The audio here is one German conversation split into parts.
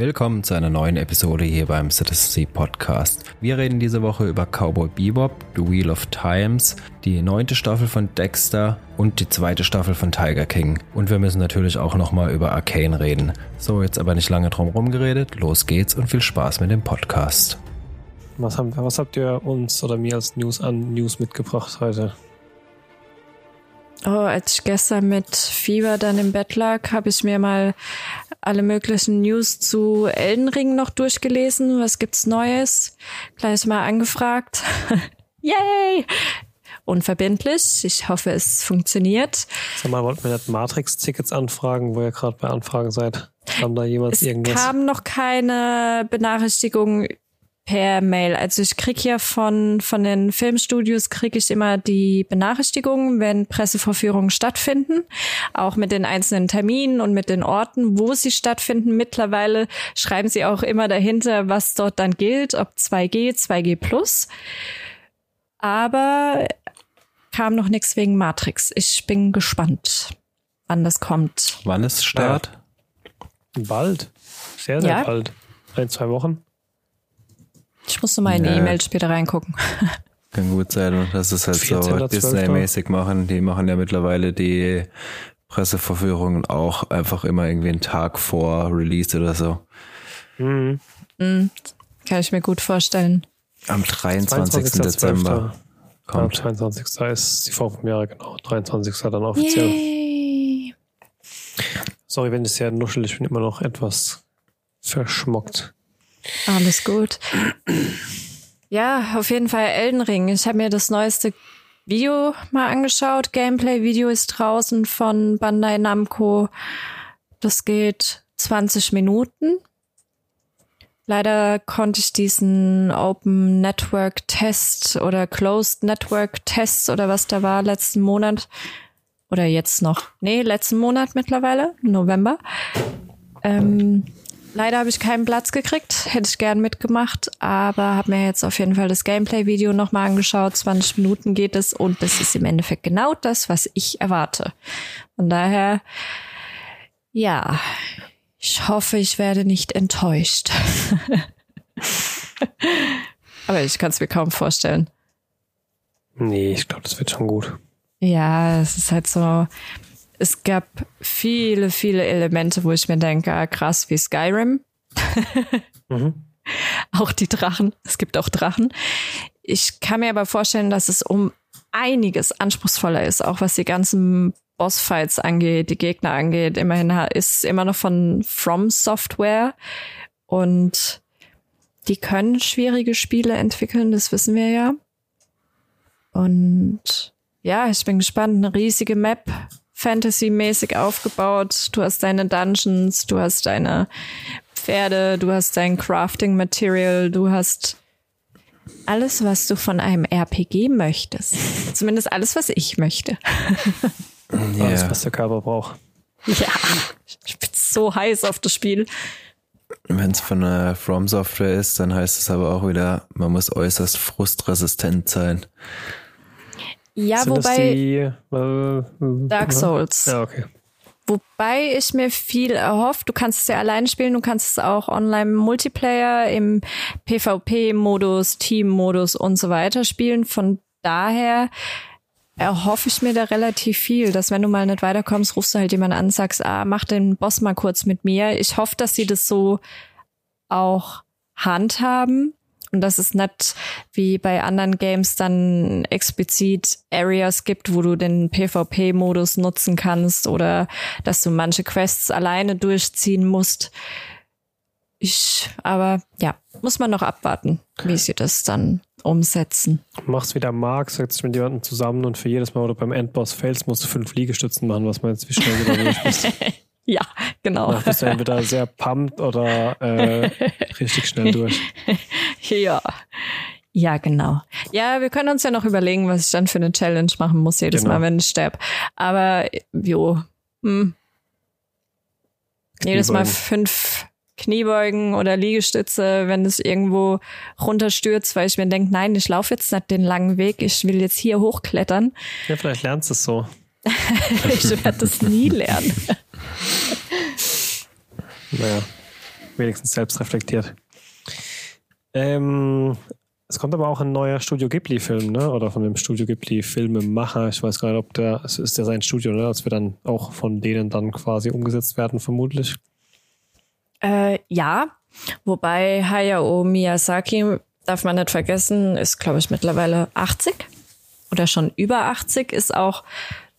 Willkommen zu einer neuen Episode hier beim Citizen Podcast. Wir reden diese Woche über Cowboy Bebop, The Wheel of Times, die neunte Staffel von Dexter und die zweite Staffel von Tiger King. Und wir müssen natürlich auch nochmal über Arcane reden. So, jetzt aber nicht lange drum rumgeredet. Los geht's und viel Spaß mit dem Podcast. Was, haben, was habt ihr uns oder mir als News an News mitgebracht heute? Oh, als ich gestern mit Fieber dann im Bett lag, habe ich mir mal alle möglichen News zu Elden Ring noch durchgelesen. Was gibt's Neues? Gleich mal angefragt. Yay! Unverbindlich. Ich hoffe, es funktioniert. Sag mal, wollten wir nicht Matrix-Tickets anfragen, wo ihr gerade bei Anfragen seid? Haben da jemals es irgendwas? Es kam noch keine Benachrichtigung per Mail. Also ich krieg ja von, von den Filmstudios krieg ich immer die Benachrichtigungen, wenn Pressevorführungen stattfinden, auch mit den einzelnen Terminen und mit den Orten, wo sie stattfinden. Mittlerweile schreiben sie auch immer dahinter, was dort dann gilt, ob 2G, 2G plus. Aber kam noch nichts wegen Matrix. Ich bin gespannt, wann das kommt. Wann ist Start? Ja. Bald. Sehr, sehr ja. bald. Ein, zwei Wochen. Ich musste mal in die E-Mail später reingucken. Kann gut sein, dass es halt so Disney-mäßig machen. Die machen ja mittlerweile die Presseverführungen auch einfach immer irgendwie einen Tag vor Release oder so. Mhm. Mhm. Kann ich mir gut vorstellen. Am 23. 22. Dezember kommt. Ja, 22. ist die Vorpremiere, genau. 23. dann offiziell. Yay. Sorry, wenn es sehr nuschelig, ich bin immer noch etwas verschmockt. Alles gut. Ja, auf jeden Fall Elden Ring. Ich habe mir das neueste Video mal angeschaut. Gameplay-Video ist draußen von Bandai Namco. Das geht 20 Minuten. Leider konnte ich diesen Open Network Test oder Closed Network Test oder was da war letzten Monat oder jetzt noch, nee, letzten Monat mittlerweile, November, ähm, Leider habe ich keinen Platz gekriegt, hätte ich gern mitgemacht, aber habe mir jetzt auf jeden Fall das Gameplay-Video nochmal angeschaut. 20 Minuten geht es und das ist im Endeffekt genau das, was ich erwarte. Von daher, ja, ich hoffe, ich werde nicht enttäuscht. aber ich kann es mir kaum vorstellen. Nee, ich glaube, das wird schon gut. Ja, es ist halt so, es gab viele, viele Elemente, wo ich mir denke, ah, krass, wie Skyrim. mhm. Auch die Drachen. Es gibt auch Drachen. Ich kann mir aber vorstellen, dass es um einiges anspruchsvoller ist, auch was die ganzen Bossfights angeht, die Gegner angeht. Immerhin ist es immer noch von From Software und die können schwierige Spiele entwickeln, das wissen wir ja. Und ja, ich bin gespannt. Eine riesige Map, Fantasy-mäßig aufgebaut. Du hast deine Dungeons, du hast deine Pferde, du hast dein Crafting-Material, du hast alles, was du von einem RPG möchtest. Zumindest alles, was ich möchte. yeah. Alles, was der Körper braucht. Ja, ich bin so heiß auf das Spiel. Wenn es von einer From Software ist, dann heißt es aber auch wieder, man muss äußerst frustresistent sein. Ja, Sind wobei die, äh, Dark Souls. Ja, okay. Wobei ich mir viel erhofft, du kannst es ja alleine spielen, du kannst es auch online Multiplayer im PvP-Modus, Team-Modus und so weiter spielen. Von daher erhoffe ich mir da relativ viel, dass wenn du mal nicht weiterkommst, rufst du halt jemanden an, sagst, ah, mach den Boss mal kurz mit mir. Ich hoffe, dass sie das so auch handhaben und dass es nicht wie bei anderen Games dann explizit Areas gibt, wo du den PvP-Modus nutzen kannst oder dass du manche Quests alleine durchziehen musst. Ich, aber ja, muss man noch abwarten, wie sie das dann umsetzen. Machst wieder Mark, setzt dich mit jemandem zusammen und für jedes Mal, wo du beim Endboss failst, musst du fünf Liegestützen machen, was man jetzt wie schnell wieder durch bist. Ja, genau. Da bist du entweder sehr pumped oder äh, richtig schnell durch. ja. Ja, genau. Ja, wir können uns ja noch überlegen, was ich dann für eine Challenge machen muss jedes genau. Mal, wenn ich sterbe. Aber jo, hm. jedes Mal fünf Kniebeugen oder Liegestütze, wenn es irgendwo runterstürzt, weil ich mir denke, nein, ich laufe jetzt nicht den langen Weg, ich will jetzt hier hochklettern. Ja, vielleicht lernst du es so. ich werde das nie lernen. naja. wenigstens selbst reflektiert. Ähm, es kommt aber auch ein neuer Studio Ghibli-Film, ne? Oder von dem Studio Ghibli-Filmemacher. Ich weiß gar nicht, ob der, es ist ja sein Studio, ne? Das wird dann auch von denen dann quasi umgesetzt werden, vermutlich. Äh, ja, wobei Hayao Miyazaki, darf man nicht vergessen, ist, glaube ich, mittlerweile 80 oder schon über 80, ist auch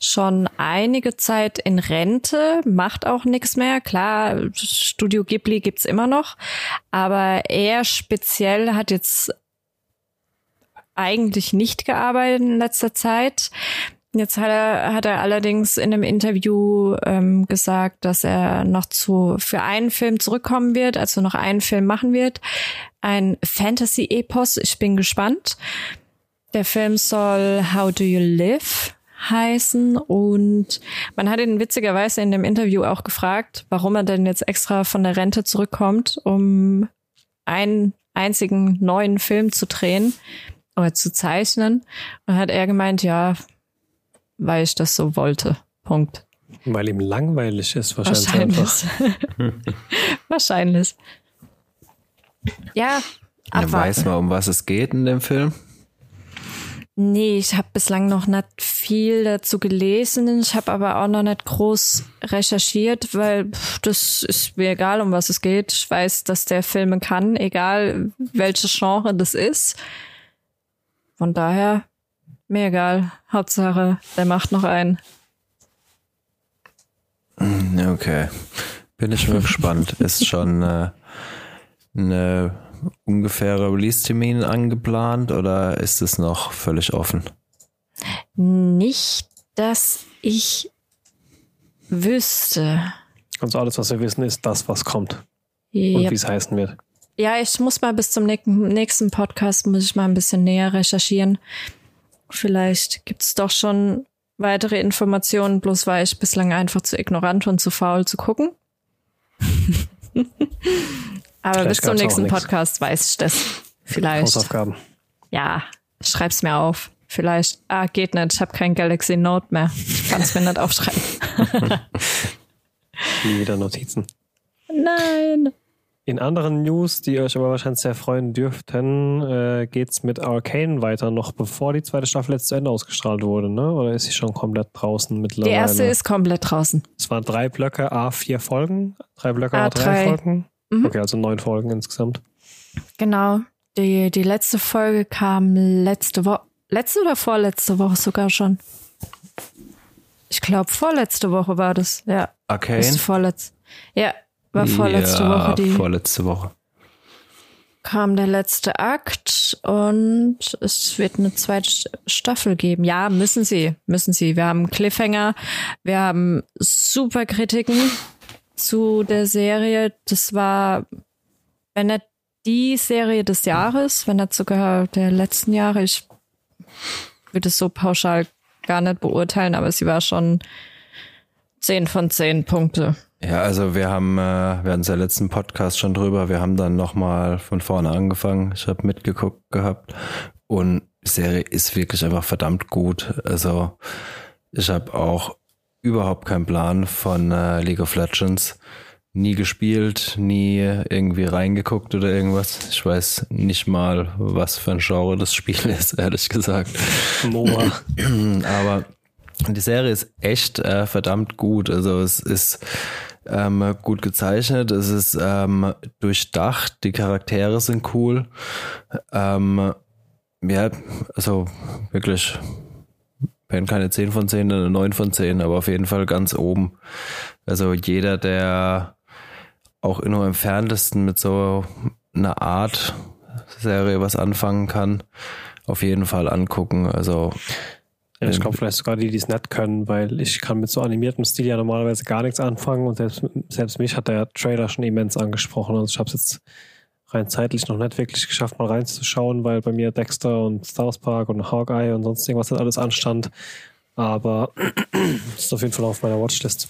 schon einige Zeit in Rente, macht auch nichts mehr. Klar, Studio Ghibli gibt's immer noch, aber er speziell hat jetzt eigentlich nicht gearbeitet in letzter Zeit. Jetzt hat er, hat er allerdings in einem Interview ähm, gesagt, dass er noch zu für einen Film zurückkommen wird, also noch einen Film machen wird. Ein Fantasy-Epos. Ich bin gespannt. Der Film soll How Do You Live heißen und man hat ihn witzigerweise in dem Interview auch gefragt, warum er denn jetzt extra von der Rente zurückkommt, um einen einzigen neuen Film zu drehen oder zu zeichnen. Und hat er gemeint, ja, weil ich das so wollte. Punkt. Weil ihm langweilig ist, wahrscheinlich. Wahrscheinlich. wahrscheinlich. Ja, abwarten. Weiß man, um was es geht in dem Film? Nee, ich habe bislang noch nicht viel dazu gelesen. Ich habe aber auch noch nicht groß recherchiert, weil das ist mir egal, um was es geht. Ich weiß, dass der Filme kann, egal welches Genre das ist. Von daher, mir egal. Hauptsache, der macht noch einen. Okay. Bin ich mal gespannt. Ist schon äh, eine ungefähre Release-Termin angeplant oder ist es noch völlig offen? Nicht, dass ich wüsste. Also alles, was wir wissen, ist das, was kommt. Yep. Und wie es heißen wird. Ja, ich muss mal bis zum nächsten Podcast, muss ich mal ein bisschen näher recherchieren. Vielleicht gibt es doch schon weitere Informationen, bloß war ich bislang einfach zu ignorant und zu faul zu gucken. Aber Vielleicht bis zum nächsten Podcast weiß ich das. Vielleicht. Hausaufgaben. Ja, schreib's mir auf. Vielleicht. Ah, geht nicht. Ich habe kein Galaxy Note mehr. Ich kann es mir nicht aufschreiben. Nie wieder Notizen. Nein. In anderen News, die euch aber wahrscheinlich sehr freuen dürften, äh, geht's mit Arcane weiter, noch bevor die zweite Staffel jetzt zu Ende ausgestrahlt wurde, ne? Oder ist sie schon komplett draußen mittlerweile? Die erste ist komplett draußen. Es waren drei Blöcke, A4 Folgen, drei Blöcke, A3, A3 Folgen. Mhm. Okay, also neun Folgen insgesamt. Genau. Die, die letzte Folge kam letzte Woche. Letzte oder vorletzte Woche sogar schon? Ich glaube, vorletzte Woche war das. Ja. Okay. Ist vorletz ja, war vorletzte ja, Woche die. Vorletzte Woche. Kam der letzte Akt und es wird eine zweite Staffel geben. Ja, müssen sie, müssen sie. Wir haben Cliffhanger, wir haben super Kritiken zu der Serie. Das war, wenn nicht die Serie des Jahres, wenn nicht sogar der letzten Jahre. Ich würde es so pauschal gar nicht beurteilen, aber sie war schon 10 von 10 Punkte. Ja, also wir haben, äh, wir hatten es ja letzten Podcast schon drüber, wir haben dann nochmal von vorne angefangen. Ich habe mitgeguckt gehabt und die Serie ist wirklich einfach verdammt gut. Also ich habe auch überhaupt keinen Plan von äh, League of Legends. Nie gespielt, nie irgendwie reingeguckt oder irgendwas. Ich weiß nicht mal, was für ein Genre das Spiel ist, ehrlich gesagt. MOBA. Aber die Serie ist echt äh, verdammt gut. Also es ist ähm, gut gezeichnet, es ist ähm, durchdacht, die Charaktere sind cool. Ähm, ja, also wirklich wenn keine 10 von 10, dann eine 9 von 10, aber auf jeden Fall ganz oben. Also jeder, der auch nur im entferntesten mit so einer Art Serie was anfangen kann, auf jeden Fall angucken. Also ja, ich glaube vielleicht sogar die, die es nicht können, weil ich kann mit so animiertem Stil ja normalerweise gar nichts anfangen und selbst, selbst mich hat der Trailer schon immens angesprochen. Also ich habe es jetzt rein zeitlich noch nicht wirklich geschafft, mal reinzuschauen, weil bei mir Dexter und South Park und Hawkeye und sonst irgendwas alles anstand. Aber ist auf jeden Fall auf meiner Watchlist.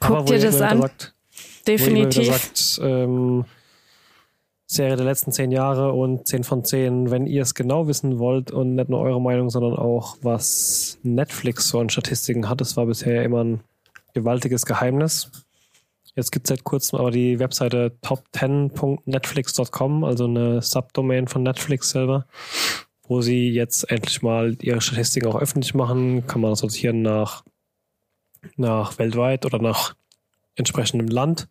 Guck dir das an. Sagt, Definitiv. Sagt, ähm, Serie der letzten zehn Jahre und zehn von zehn, wenn ihr es genau wissen wollt und nicht nur eure Meinung, sondern auch was Netflix so an Statistiken hat. Es war bisher immer ein gewaltiges Geheimnis. Jetzt gibt es seit kurzem aber die Webseite top10.netflix.com, also eine Subdomain von Netflix selber, wo sie jetzt endlich mal ihre Statistiken auch öffentlich machen. Kann man sortieren nach, nach weltweit oder nach entsprechendem Land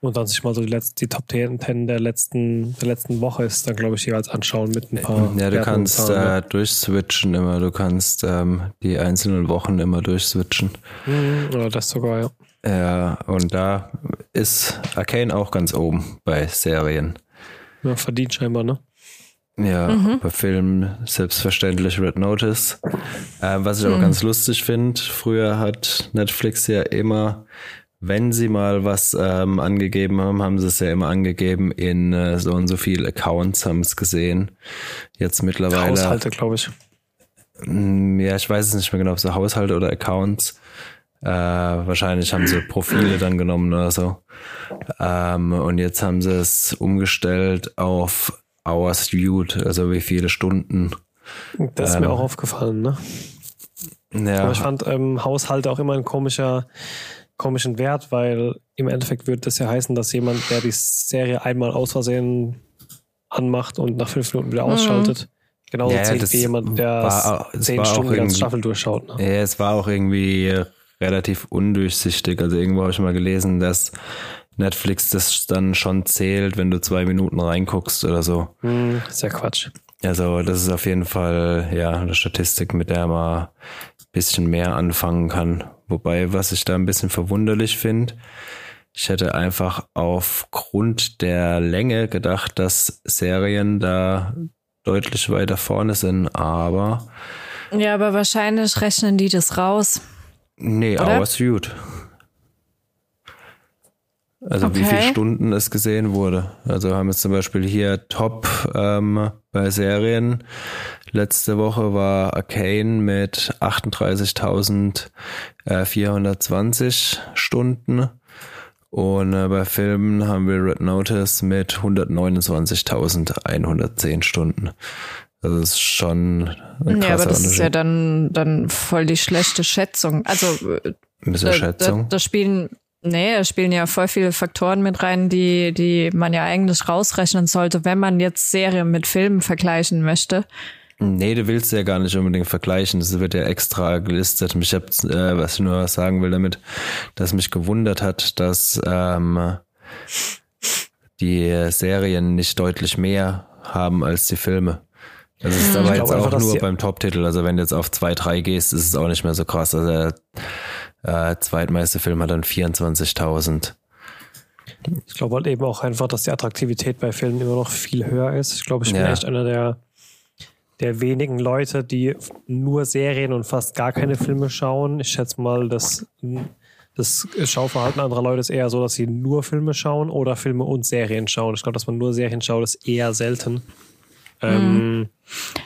und dann sich mal so die, letzten, die Top 10 der letzten, der letzten Woche ist dann, glaube ich, jeweils anschauen mit ein paar. Ja, du kannst äh, durchswitchen immer, du kannst ähm, die einzelnen Wochen immer durchswitchen. Mhm, oder das sogar, ja. Ja, und da ist Arcane auch ganz oben bei Serien. Ja, verdient scheinbar, ne? Ja, mhm. bei Filmen selbstverständlich Red Notice. Äh, was ich mhm. aber ganz lustig finde, früher hat Netflix ja immer, wenn sie mal was ähm, angegeben haben, haben sie es ja immer angegeben in äh, so und so viele Accounts, haben es gesehen. Jetzt mittlerweile. Haushalte, glaube ich. Mm, ja, ich weiß es nicht mehr genau, ob so Haushalte oder Accounts. Äh, wahrscheinlich haben sie Profile dann genommen oder so. Ähm, und jetzt haben sie es umgestellt auf Hours Viewed, also wie viele Stunden. Das ist ähm, mir auch aufgefallen, ne? Ja. Aber ich fand ähm, Haushalte auch immer ein komischer, komischen Wert, weil im Endeffekt würde das ja heißen, dass jemand, der die Serie einmal aus Versehen anmacht und nach fünf Minuten wieder mhm. ausschaltet, genauso ja, zählt wie jemand, der war, zehn Stunden die ganze Staffel durchschaut. Ne? Ja, es war auch irgendwie relativ undurchsichtig. Also irgendwo habe ich mal gelesen, dass Netflix das dann schon zählt, wenn du zwei Minuten reinguckst oder so. Hm, ist ja Quatsch. Also das ist auf jeden Fall ja eine Statistik, mit der man ein bisschen mehr anfangen kann. Wobei, was ich da ein bisschen verwunderlich finde, ich hätte einfach aufgrund der Länge gedacht, dass Serien da deutlich weiter vorne sind, aber. Ja, aber wahrscheinlich rechnen die das raus. Nee, Oder? Hours Viewed. Also okay. wie viele Stunden es gesehen wurde. Also haben wir zum Beispiel hier Top ähm, bei Serien. Letzte Woche war Arcane mit 38.420 Stunden. Und äh, bei Filmen haben wir Red Notice mit 129.110 Stunden. Das ist schon ein Ja, aber das ist ja dann, dann voll die schlechte Schätzung. Also, ein bisschen da, Schätzung. Da, da spielen, nee, da spielen ja voll viele Faktoren mit rein, die, die man ja eigentlich rausrechnen sollte, wenn man jetzt Serien mit Filmen vergleichen möchte. Nee, du willst ja gar nicht unbedingt vergleichen. Das wird ja extra gelistet. Ich hab, äh, was ich nur sagen will damit, dass mich gewundert hat, dass ähm, die Serien nicht deutlich mehr haben als die Filme. Das ist aber jetzt auch einfach, nur beim Top-Titel. Also wenn du jetzt auf 2, 3 gehst, ist es auch nicht mehr so krass. Also der äh, zweitmeiste Film hat dann 24.000. Ich glaube halt eben auch einfach, dass die Attraktivität bei Filmen immer noch viel höher ist. Ich glaube, ich bin ja. echt einer der, der wenigen Leute, die nur Serien und fast gar keine Filme schauen. Ich schätze mal, dass das Schauverhalten anderer Leute ist eher so, dass sie nur Filme schauen oder Filme und Serien schauen. Ich glaube, dass man nur Serien schaut, ist eher selten. Ähm,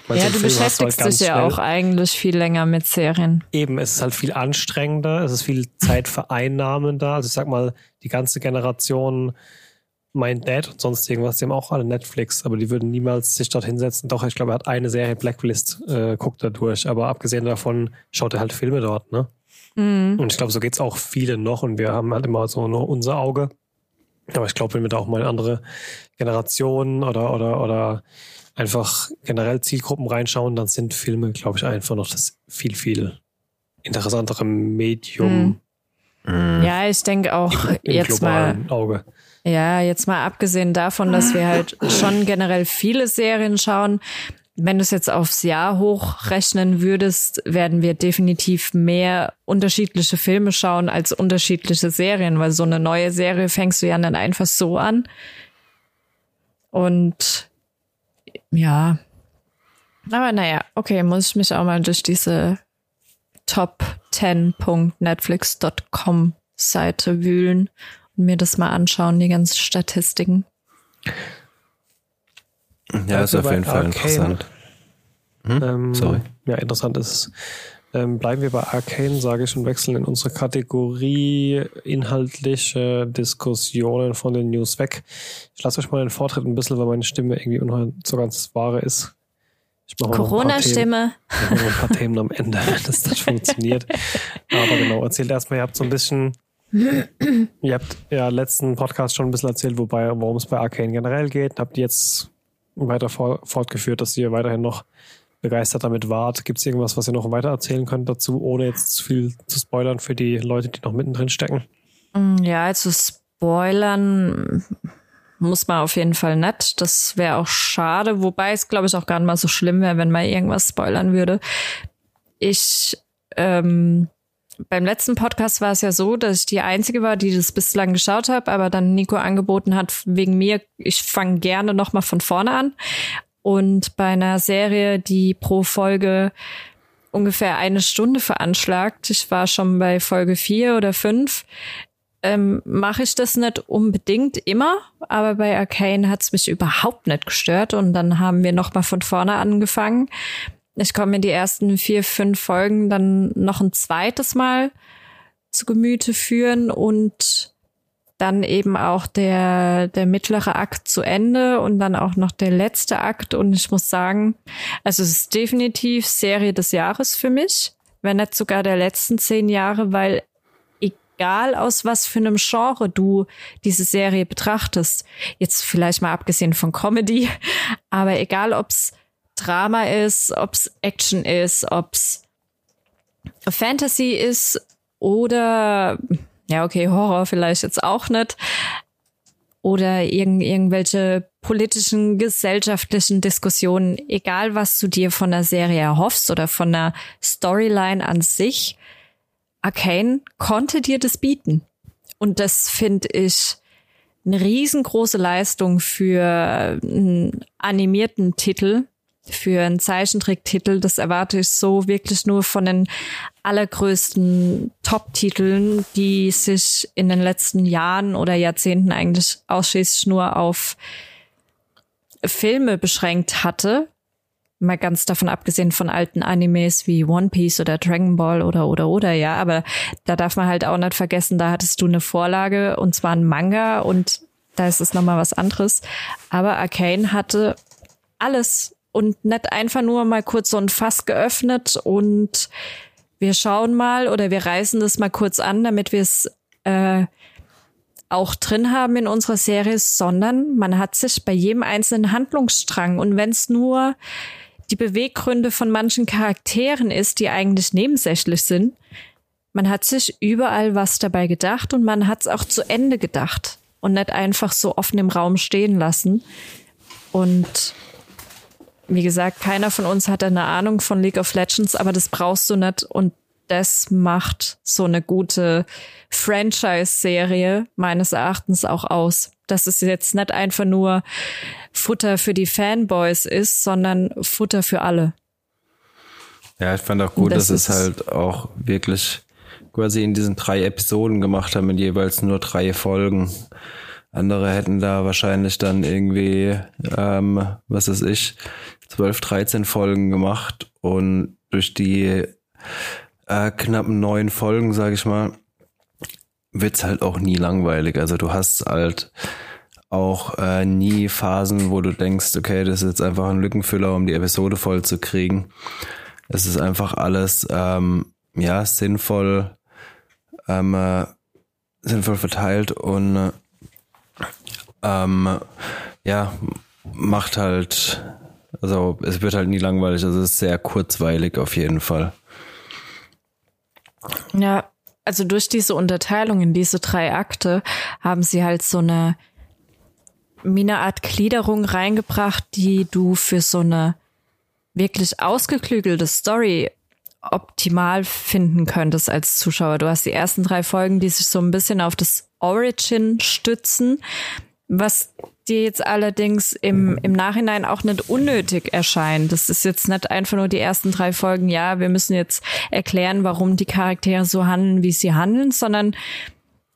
ja, du beschäftigst halt dich ja schnell. auch eigentlich viel länger mit Serien. Eben, es ist halt viel anstrengender, es ist viel zeitvereinnahmender. Also ich sag mal, die ganze Generation, mein Dad und sonst irgendwas, die haben auch alle Netflix, aber die würden niemals sich dort hinsetzen. Doch, ich glaube, er hat eine Serie Blacklist, äh, guckt da durch, aber abgesehen davon schaut er halt Filme dort, ne? Mhm. Und ich glaube, so geht's auch viele noch und wir haben halt immer so nur unser Auge. Aber ich glaube, wenn wir da auch mal andere Generationen oder, oder, oder einfach generell Zielgruppen reinschauen, dann sind Filme, glaube ich, einfach noch das viel, viel interessantere Medium. Mhm. Ja, ich denke auch im, im jetzt mal. Auge. Ja, jetzt mal abgesehen davon, dass wir halt schon generell viele Serien schauen. Wenn du es jetzt aufs Jahr hochrechnen würdest, werden wir definitiv mehr unterschiedliche Filme schauen als unterschiedliche Serien, weil so eine neue Serie fängst du ja dann einfach so an. Und ja. Aber naja, okay, muss ich mich auch mal durch diese top10.netflix.com Seite wühlen und mir das mal anschauen, die ganzen Statistiken. Ja, ist auf jeden Fall interessant. Hm? Ähm, Sorry. Ja, interessant ist es. Ähm, bleiben wir bei Arcane, sage ich, und wechseln in unsere Kategorie inhaltliche Diskussionen von den News weg. Ich lasse euch mal den Vortritt ein bisschen, weil meine Stimme irgendwie unheimlich so ganz wahre ist. Corona-Stimme. Ein paar Themen am Ende, wenn das dann funktioniert. Aber genau, erzählt erstmal, ihr habt so ein bisschen Ihr habt ja letzten Podcast schon ein bisschen erzählt, wobei, worum es bei Arcane generell geht. Habt ihr jetzt weiter fortgeführt, dass ihr weiterhin noch begeistert damit wart? Gibt es irgendwas, was ihr noch weiter erzählen könnt dazu, ohne jetzt zu viel zu spoilern für die Leute, die noch mittendrin stecken? Mm, ja, also spoilern muss man auf jeden Fall nicht. Das wäre auch schade, wobei es, glaube ich, auch gar nicht mal so schlimm wäre, wenn man irgendwas spoilern würde. Ich ähm, beim letzten Podcast war es ja so, dass ich die Einzige war, die das bislang geschaut habe, aber dann Nico angeboten hat, wegen mir, ich fange gerne nochmal von vorne an. Und bei einer Serie, die pro Folge ungefähr eine Stunde veranschlagt, ich war schon bei Folge vier oder fünf, ähm, mache ich das nicht unbedingt immer, aber bei Arcane hat es mich überhaupt nicht gestört und dann haben wir noch mal von vorne angefangen. Ich komme mir die ersten vier, fünf Folgen dann noch ein zweites Mal zu Gemüte führen und dann eben auch der, der mittlere Akt zu Ende und dann auch noch der letzte Akt. Und ich muss sagen, also es ist definitiv Serie des Jahres für mich, wenn nicht sogar der letzten zehn Jahre, weil egal aus was für einem Genre du diese Serie betrachtest, jetzt vielleicht mal abgesehen von Comedy, aber egal ob's Drama ist, ob's Action ist, ob's Fantasy ist oder ja, okay, Horror vielleicht jetzt auch nicht. Oder irgend, irgendwelche politischen, gesellschaftlichen Diskussionen, egal was du dir von der Serie erhoffst oder von der Storyline an sich, Arcane konnte dir das bieten. Und das finde ich eine riesengroße Leistung für einen animierten Titel, für einen Zeichentricktitel. Das erwarte ich so wirklich nur von den allergrößten Top-Titeln, die sich in den letzten Jahren oder Jahrzehnten eigentlich ausschließlich nur auf Filme beschränkt hatte mal ganz davon abgesehen von alten Animes wie One Piece oder Dragon Ball oder oder oder ja, aber da darf man halt auch nicht vergessen, da hattest du eine Vorlage und zwar ein Manga und da ist es nochmal was anderes. Aber Arcane hatte alles und nicht einfach nur mal kurz so ein Fass geöffnet und wir schauen mal oder wir reißen das mal kurz an, damit wir es äh, auch drin haben in unserer Serie, sondern man hat sich bei jedem einzelnen Handlungsstrang und wenn es nur die Beweggründe von manchen Charakteren ist, die eigentlich nebensächlich sind. Man hat sich überall was dabei gedacht und man hat es auch zu Ende gedacht und nicht einfach so offen im Raum stehen lassen. Und wie gesagt, keiner von uns hat eine Ahnung von League of Legends, aber das brauchst du nicht und das macht so eine gute Franchise-Serie meines Erachtens auch aus. Dass es jetzt nicht einfach nur Futter für die Fanboys ist, sondern Futter für alle. Ja, ich fand auch gut, das dass es halt auch wirklich quasi in diesen drei Episoden gemacht haben, mit jeweils nur drei Folgen. Andere hätten da wahrscheinlich dann irgendwie, ähm, was weiß ich, 12, 13 Folgen gemacht und durch die äh, knappen neun Folgen, sage ich mal, wird's halt auch nie langweilig. Also du hast halt auch äh, nie Phasen, wo du denkst, okay, das ist jetzt einfach ein Lückenfüller, um die Episode voll zu kriegen. Es ist einfach alles ähm, ja sinnvoll, ähm, äh, sinnvoll verteilt und äh, ähm, ja macht halt, also es wird halt nie langweilig. Also es ist sehr kurzweilig auf jeden Fall. Ja, also durch diese Unterteilung in diese drei Akte haben sie halt so eine eine Art Gliederung reingebracht, die du für so eine wirklich ausgeklügelte Story optimal finden könntest als Zuschauer. Du hast die ersten drei Folgen, die sich so ein bisschen auf das Origin stützen, was dir jetzt allerdings im, im Nachhinein auch nicht unnötig erscheint. Das ist jetzt nicht einfach nur die ersten drei Folgen, ja, wir müssen jetzt erklären, warum die Charaktere so handeln, wie sie handeln, sondern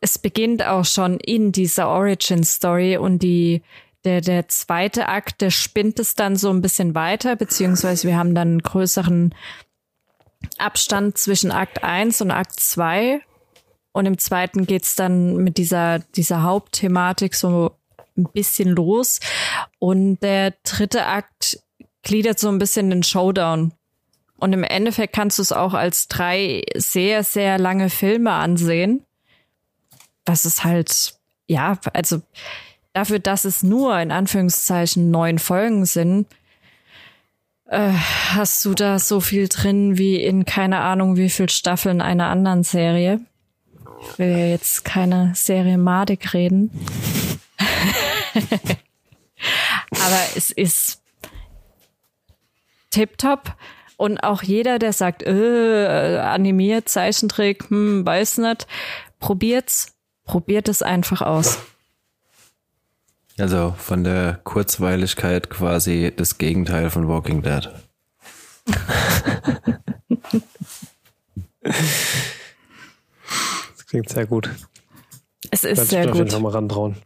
es beginnt auch schon in dieser Origin Story und die der, der zweite Akt, der spinnt es dann so ein bisschen weiter, beziehungsweise wir haben dann einen größeren Abstand zwischen Akt 1 und Akt 2. Und im zweiten geht's dann mit dieser, dieser Hauptthematik so ein bisschen los. Und der dritte Akt gliedert so ein bisschen den Showdown. Und im Endeffekt kannst du es auch als drei sehr, sehr lange Filme ansehen was es halt, ja, also dafür, dass es nur in Anführungszeichen neun Folgen sind, äh, hast du da so viel drin wie in keine Ahnung wie viel Staffeln einer anderen Serie. Ich will ja jetzt keine Serie Madik reden. Aber es ist tipptopp. Und auch jeder, der sagt, äh, animiert, Zeichentrick, hm, weiß nicht, probiert's, probiert es einfach aus. Also von der Kurzweiligkeit quasi das Gegenteil von Walking Dead. das klingt sehr gut. Es ist sehr gut. Mal rantrauen.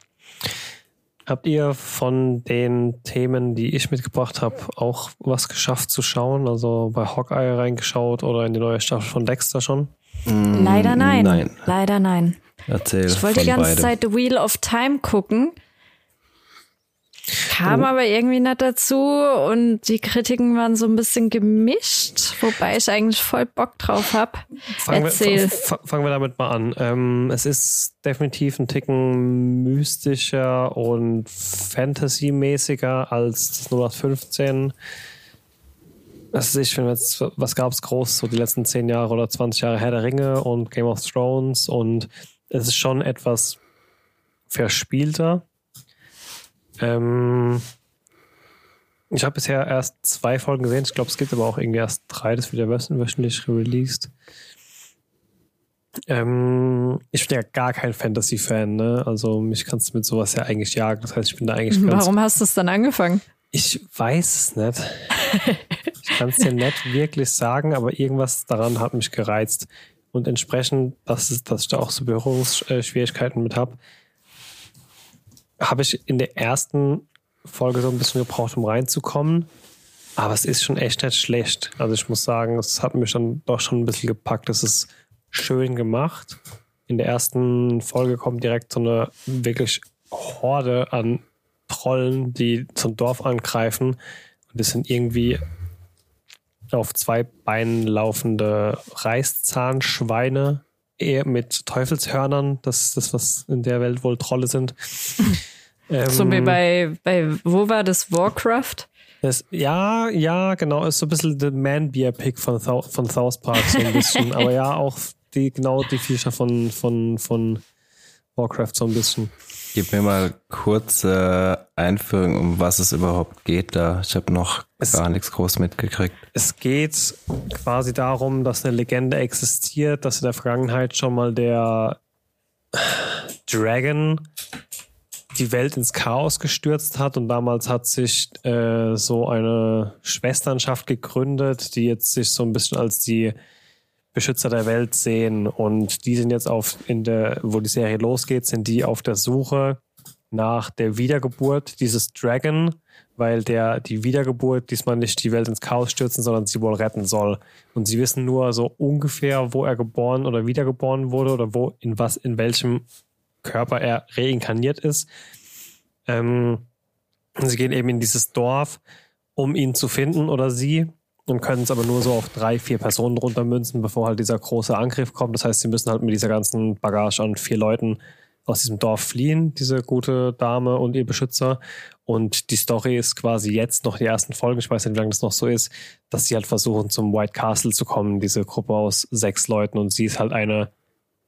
Habt ihr von den Themen, die ich mitgebracht habe, auch was geschafft zu schauen? Also bei Hawkeye reingeschaut oder in die neue Staffel von Dexter schon? Mm, Leider nein. nein. Leider nein. Erzähl. Ich wollte die ganze beidem. Zeit The Wheel of Time gucken. Kam oh. aber irgendwie nicht dazu und die Kritiken waren so ein bisschen gemischt, wobei ich eigentlich voll Bock drauf habe. Fangen, wir, fangen wir damit mal an. Ähm, es ist definitiv ein Ticken mystischer und Fantasy-mäßiger als das 0815. Also ich finde jetzt, was gab es groß, so die letzten 10 Jahre oder 20 Jahre Herr der Ringe und Game of Thrones und es ist schon etwas verspielter ähm, ich habe bisher erst zwei Folgen gesehen. Ich glaube, es gibt aber auch irgendwie erst drei. Das wird ja wöchentlich released. Ähm, ich bin ja gar kein Fantasy-Fan, ne? Also mich kannst du mit sowas ja eigentlich jagen. Das heißt, ich bin da eigentlich ganz. Warum hast du es dann angefangen? Ich weiß es nicht. ich kann es dir nicht wirklich sagen, aber irgendwas daran hat mich gereizt. Und entsprechend, dass, es, dass ich da auch so Berührungsschwierigkeiten mit habe, habe ich in der ersten Folge so ein bisschen gebraucht, um reinzukommen. Aber es ist schon echt nicht schlecht. Also ich muss sagen, es hat mich dann doch schon ein bisschen gepackt. Es ist schön gemacht. In der ersten Folge kommt direkt so eine wirklich Horde an Trollen, die zum Dorf angreifen. Und das sind irgendwie auf zwei Beinen laufende Reißzahnschweine, eher mit Teufelshörnern. Das ist das, was in der Welt wohl Trolle sind. Ähm, so wie bei, bei, wo war das? Warcraft? Das, ja, ja, genau. Ist so ein bisschen der Man-Beer-Pick von, von South Park, so ein bisschen. Aber ja, auch die, genau die Feature von, von, von Warcraft so ein bisschen. Gib mir mal kurze Einführung, um was es überhaupt geht da. Ich habe noch es, gar nichts groß mitgekriegt. Es geht quasi darum, dass eine Legende existiert, dass in der Vergangenheit schon mal der Dragon die Welt ins Chaos gestürzt hat und damals hat sich äh, so eine Schwesternschaft gegründet, die jetzt sich so ein bisschen als die Beschützer der Welt sehen und die sind jetzt auf in der, wo die Serie losgeht, sind die auf der Suche nach der Wiedergeburt dieses Dragon, weil der die Wiedergeburt diesmal nicht die Welt ins Chaos stürzen, sondern sie wohl retten soll. Und sie wissen nur so ungefähr, wo er geboren oder wiedergeboren wurde oder wo in was in welchem Körper er reinkarniert ist. Ähm, sie gehen eben in dieses Dorf, um ihn zu finden oder sie und können es aber nur so auf drei, vier Personen runtermünzen, bevor halt dieser große Angriff kommt. Das heißt, sie müssen halt mit dieser ganzen Bagage an vier Leuten aus diesem Dorf fliehen, diese gute Dame und ihr Beschützer. Und die Story ist quasi jetzt noch die ersten Folgen, ich weiß nicht, wie lange das noch so ist, dass sie halt versuchen, zum White Castle zu kommen, diese Gruppe aus sechs Leuten. Und sie ist halt eine,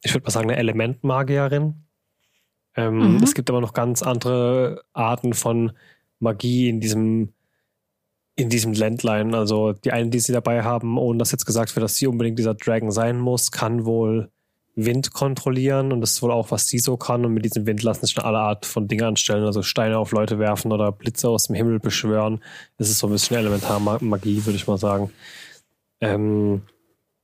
ich würde mal sagen, eine Elementmagierin. Ähm, mhm. Es gibt aber noch ganz andere Arten von Magie in diesem, in diesem Ländlein. Also die einen, die sie dabei haben, ohne dass jetzt gesagt wird, dass sie unbedingt dieser Dragon sein muss, kann wohl Wind kontrollieren und das ist wohl auch, was sie so kann. Und mit diesem Wind lassen sich alle Art von Dingen anstellen, also Steine auf Leute werfen oder Blitze aus dem Himmel beschwören. Das ist so ein bisschen Elementarmagie, würde ich mal sagen. Ähm,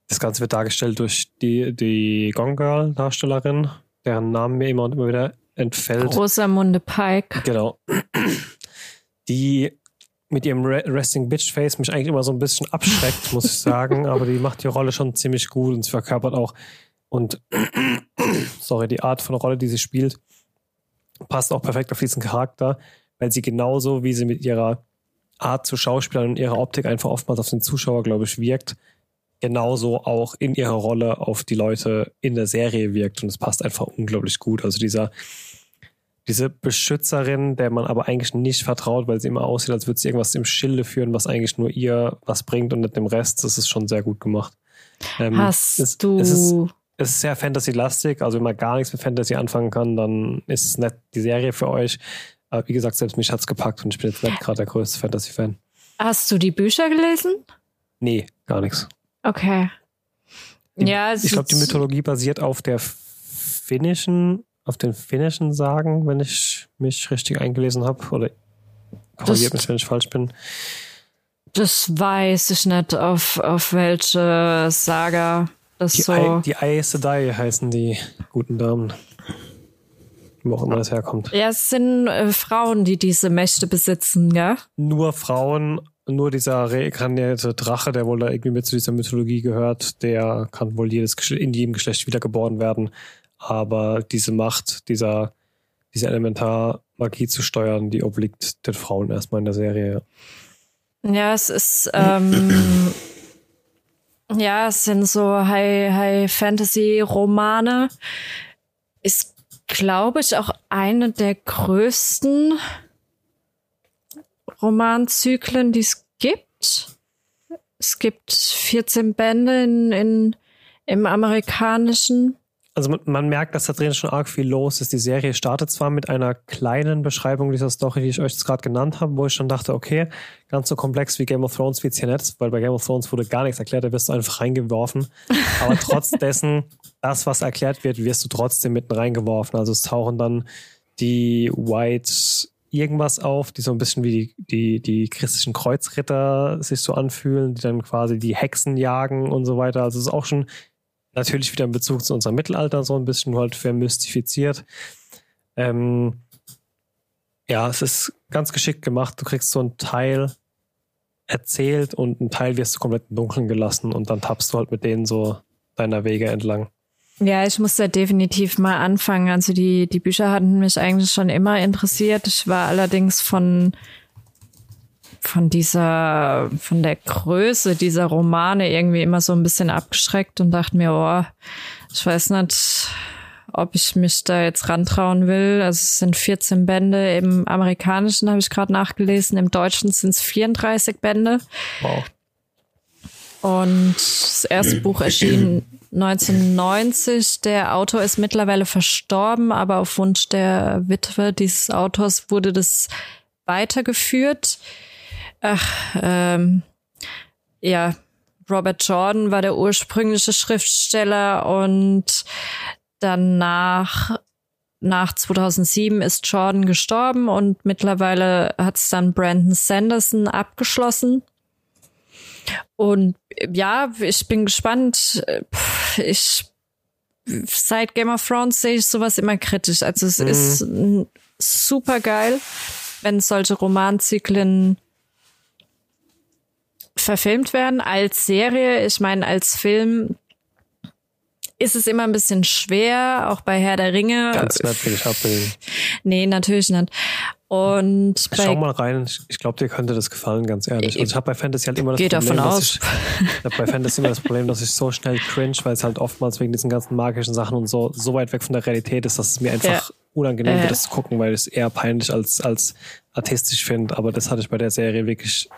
das Ganze wird dargestellt durch die, die Gone Girl-Darstellerin, deren Namen mir immer und immer wieder entfällt. Rosamunde Pike. Genau. Die mit ihrem Resting Bitch Face mich eigentlich immer so ein bisschen abschreckt, muss ich sagen, aber die macht die Rolle schon ziemlich gut und sie verkörpert auch und sorry, die Art von Rolle, die sie spielt, passt auch perfekt auf diesen Charakter, weil sie genauso wie sie mit ihrer Art zu Schauspielern und ihrer Optik einfach oftmals auf den Zuschauer, glaube ich, wirkt, genauso auch in ihrer Rolle auf die Leute in der Serie wirkt und es passt einfach unglaublich gut. Also dieser, diese Beschützerin, der man aber eigentlich nicht vertraut, weil sie immer aussieht, als würde sie irgendwas im Schilde führen, was eigentlich nur ihr was bringt und nicht dem Rest, das ist schon sehr gut gemacht. Ähm, Hast es, du. Es ist, es ist sehr Fantasy-lastig, also wenn man gar nichts mit Fantasy anfangen kann, dann ist es nicht die Serie für euch. Aber wie gesagt, selbst mich hat es gepackt und ich bin jetzt nicht gerade der größte Fantasy-Fan. Hast du die Bücher gelesen? Nee, gar nichts. Okay. Die, ja, ich glaube, die Mythologie basiert auf der finnischen, auf den finnischen Sagen, wenn ich mich richtig eingelesen habe. Oder korrigiert mich, wenn ich falsch bin. Das weiß ich nicht, auf, auf welche Saga das die so. I, die Aes Sedai heißen die guten Damen. Wo auch immer das herkommt. Ja, es sind äh, Frauen, die diese Mächte besitzen, ja? Nur Frauen, nur dieser reinkarnierte Drache, der wohl da irgendwie mit zu dieser Mythologie gehört, der kann wohl jedes in jedem Geschlecht wiedergeboren werden. Aber diese Macht, dieser, diese Elementarmagie zu steuern, die obliegt den Frauen erstmal in der Serie. Ja, es ist, ähm, ja, es sind so High, High Fantasy Romane. Ist, glaube ich, auch eine der größten Romanzyklen, die es gibt. Es gibt 14 Bände in, in, im amerikanischen also man, man, merkt, dass da drin schon arg viel los ist. Die Serie startet zwar mit einer kleinen Beschreibung dieser Story, die ich euch jetzt gerade genannt habe, wo ich schon dachte, okay, ganz so komplex wie Game of Thrones wird's hier nicht, weil bei Game of Thrones wurde gar nichts erklärt, da wirst du einfach reingeworfen. Aber trotz dessen, das, was erklärt wird, wirst du trotzdem mitten reingeworfen. Also es tauchen dann die White irgendwas auf, die so ein bisschen wie die, die, die christlichen Kreuzritter sich so anfühlen, die dann quasi die Hexen jagen und so weiter. Also es ist auch schon Natürlich wieder in Bezug zu unserem Mittelalter so ein bisschen halt vermystifiziert. Ähm, ja, es ist ganz geschickt gemacht. Du kriegst so einen Teil erzählt und einen Teil wirst du komplett im Dunkeln gelassen und dann tappst du halt mit denen so deiner Wege entlang. Ja, ich muss da definitiv mal anfangen. Also die, die Bücher hatten mich eigentlich schon immer interessiert. Ich war allerdings von von dieser, von der Größe dieser Romane irgendwie immer so ein bisschen abgeschreckt und dachte mir, oh, ich weiß nicht, ob ich mich da jetzt rantrauen will. Also es sind 14 Bände. Im amerikanischen habe ich gerade nachgelesen, im deutschen sind es 34 Bände. Wow. Und das erste Buch erschien 1990. Der Autor ist mittlerweile verstorben, aber auf Wunsch der Witwe dieses Autors wurde das weitergeführt. Ach, ähm, ja, Robert Jordan war der ursprüngliche Schriftsteller und danach nach 2007 ist Jordan gestorben und mittlerweile hat es dann Brandon Sanderson abgeschlossen. Und ja, ich bin gespannt. Ich seit Game of Thrones sehe ich sowas immer kritisch. Also es mhm. ist super geil, wenn solche Romanzyklen verfilmt werden als Serie. Ich meine, als Film ist es immer ein bisschen schwer, auch bei Herr der Ringe. Ganz natürlich abbilden. Nee, natürlich nicht. Und Schau mal rein, ich glaube, dir könnte das gefallen, ganz ehrlich. Also ich habe bei Fantasy halt immer das Geht Problem, davon dass ich, ich habe bei Fantasy immer das Problem, dass ich so schnell cringe, weil es halt oftmals wegen diesen ganzen magischen Sachen und so so weit weg von der Realität ist, dass es mir einfach ja. unangenehm wird, das zu gucken, weil ich es eher peinlich als als artistisch finde. Aber das hatte ich bei der Serie wirklich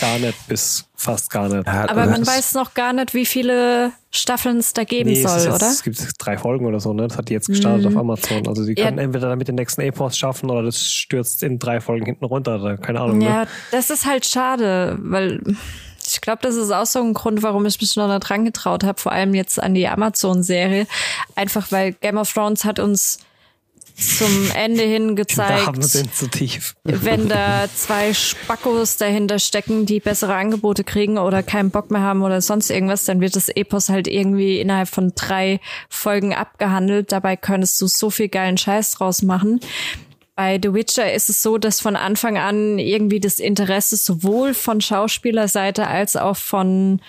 gar nicht bis fast gar nicht. Ja, aber man weiß noch gar nicht, wie viele Staffeln es da geben nee, soll, jetzt, oder? Es gibt drei Folgen oder so, ne? Das hat die jetzt gestartet mhm. auf Amazon. Also die können ja. entweder damit den nächsten Epos schaffen oder das stürzt in drei Folgen hinten runter. Keine Ahnung. Ja, ne? das ist halt schade, weil ich glaube, das ist auch so ein Grund, warum ich mich noch da dran getraut habe, vor allem jetzt an die Amazon-Serie. Einfach weil Game of Thrones hat uns zum Ende hin gezeigt. Wenn da zwei Spackos dahinter stecken, die bessere Angebote kriegen oder keinen Bock mehr haben oder sonst irgendwas, dann wird das Epos halt irgendwie innerhalb von drei Folgen abgehandelt. Dabei könntest du so viel geilen Scheiß draus machen. Bei The Witcher ist es so, dass von Anfang an irgendwie das Interesse sowohl von Schauspielerseite als auch von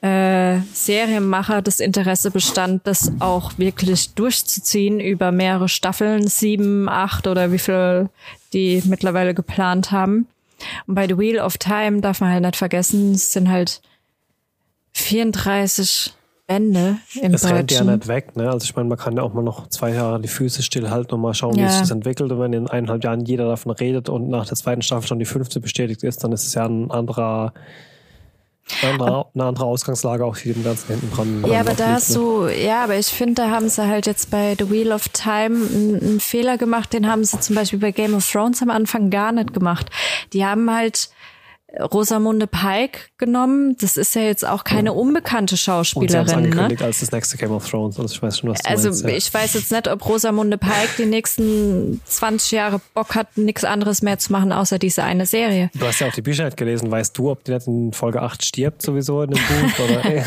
äh, Serienmacher das Interesse bestand, das auch wirklich durchzuziehen über mehrere Staffeln, sieben, acht oder wie viel die mittlerweile geplant haben. Und bei The Wheel of Time darf man halt nicht vergessen, es sind halt 34 Bände im Das rennt ja Deutschen. nicht weg, ne? Also ich meine, man kann ja auch mal noch zwei Jahre die Füße stillhalten und mal schauen, wie Ja. sich das entwickelt. Und wenn in eineinhalb Jahren jeder davon redet und nach der zweiten Staffel schon die fünfte bestätigt ist, dann ist es ja ein anderer, eine andere Ausgangslage auch für den ganzen hinten dran. Ja, aber da hast ne? du, ja, aber ich finde, da haben sie halt jetzt bei The Wheel of Time einen, einen Fehler gemacht, den haben sie zum Beispiel bei Game of Thrones am Anfang gar nicht gemacht. Die haben halt Rosamunde Pike genommen. Das ist ja jetzt auch keine unbekannte Schauspielerin, ne? als das nächste Game of Thrones. Also ich weiß schon, was du Also meinst. Ja. ich weiß jetzt nicht, ob Rosamunde Pike die nächsten 20 Jahre Bock hat, nichts anderes mehr zu machen, außer diese eine Serie. Du hast ja auch die Bücher nicht gelesen. Weißt du, ob die nicht in Folge 8 stirbt sowieso in dem Buch? Oder,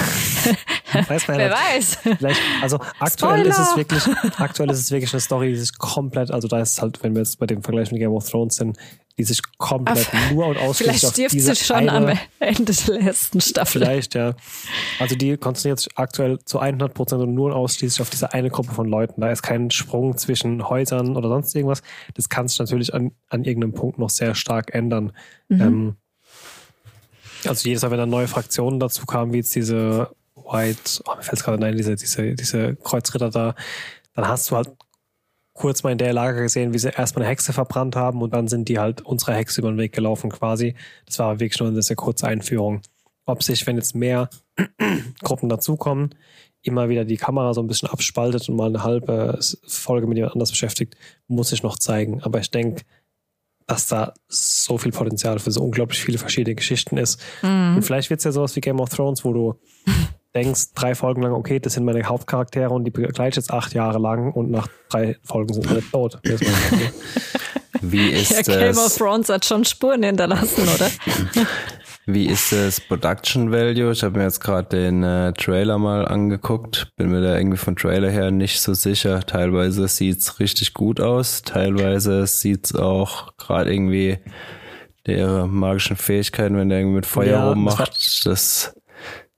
weiß man Wer weiß. Vielleicht, also aktuell ist es Spoiler! wirklich, aktuell ist es wirklich eine Story, die sich komplett, also da ist es halt, wenn wir jetzt bei dem Vergleich mit Game of Thrones sind, die sich komplett nur und ausschließlich Vielleicht auf stirbt diese sie schon eine, am Ende der letzten Staffel. Vielleicht, ja. Also die konzentriert sich aktuell zu 100 Prozent und nur und ausschließlich auf diese eine Gruppe von Leuten. Da ist kein Sprung zwischen Häusern oder sonst irgendwas. Das kann sich natürlich an, an irgendeinem Punkt noch sehr stark ändern. Ähm, also jedes Mal, wenn dann neue Fraktionen dazu kamen, wie jetzt diese White, oh, mir fällt es gerade ein, diese, diese, diese Kreuzritter da, dann hast du halt kurz mal in der Lage gesehen, wie sie erstmal eine Hexe verbrannt haben und dann sind die halt unserer Hexe über den Weg gelaufen quasi. Das war wirklich nur eine sehr kurze Einführung. Ob sich, wenn jetzt mehr Gruppen dazukommen, immer wieder die Kamera so ein bisschen abspaltet und mal eine halbe Folge mit jemand anders beschäftigt, muss sich noch zeigen. Aber ich denke, dass da so viel Potenzial für so unglaublich viele verschiedene Geschichten ist. Und vielleicht wird es ja sowas wie Game of Thrones, wo du denkst, drei Folgen lang, okay, das sind meine Hauptcharaktere und die begleite ich jetzt acht Jahre lang und nach drei Folgen sind alle tot. Das ist mein- Wie ist Ja, Game of? Thrones hat schon Spuren hinterlassen, oder? Wie ist das Production Value? Ich habe mir jetzt gerade den äh, Trailer mal angeguckt. Bin mir da irgendwie von Trailer her nicht so sicher. Teilweise sieht's richtig gut aus. Teilweise sieht's auch gerade irgendwie der magischen Fähigkeiten, wenn der irgendwie mit Feuer Ja, rummacht. Das,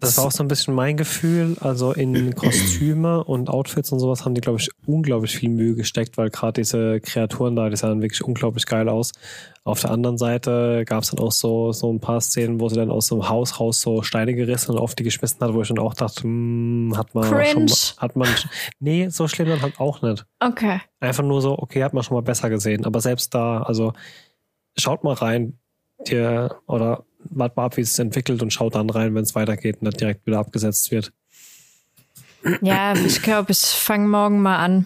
Das war auch so ein bisschen mein Gefühl. Also in Kostüme und Outfits und sowas haben die, glaube ich, unglaublich viel Mühe gesteckt, weil gerade diese Kreaturen da, die sahen wirklich unglaublich geil aus. Auf der anderen Seite gab es dann auch so, so ein paar Szenen, wo sie dann aus so einem Haus raus so Steine gerissen und auf die geschmissen hat, wo ich dann auch dachte, hm, hat man Cringe. schon mal, hat man, nee, so schlimm dann halt auch nicht. Okay. Einfach nur so, okay, hat man schon mal besser gesehen. Aber selbst da, also schaut mal rein, dir, oder wart mal ab, wie es sich entwickelt und schaut dann rein, wenn es weitergeht und dann direkt wieder abgesetzt wird. Ja, ich glaube, ich fange morgen mal an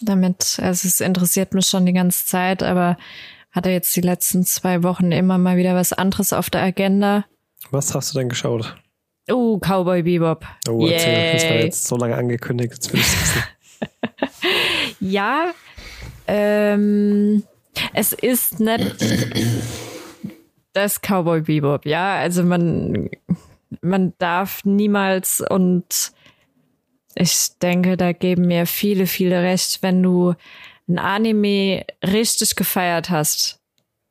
damit. Also es interessiert mich schon die ganze Zeit, aber hatte jetzt die letzten zwei Wochen immer mal wieder was anderes auf der Agenda. Was hast du denn geschaut? Oh, Cowboy Bebop. Oh, erzähl, das war Yay. jetzt so lange angekündigt, jetzt will ich wissen. Ja, ähm, es ist nicht das Cowboy Bebop, ja. Also man, man darf niemals und ich denke, da geben mir viele, viele recht, wenn du ein Anime richtig gefeiert hast.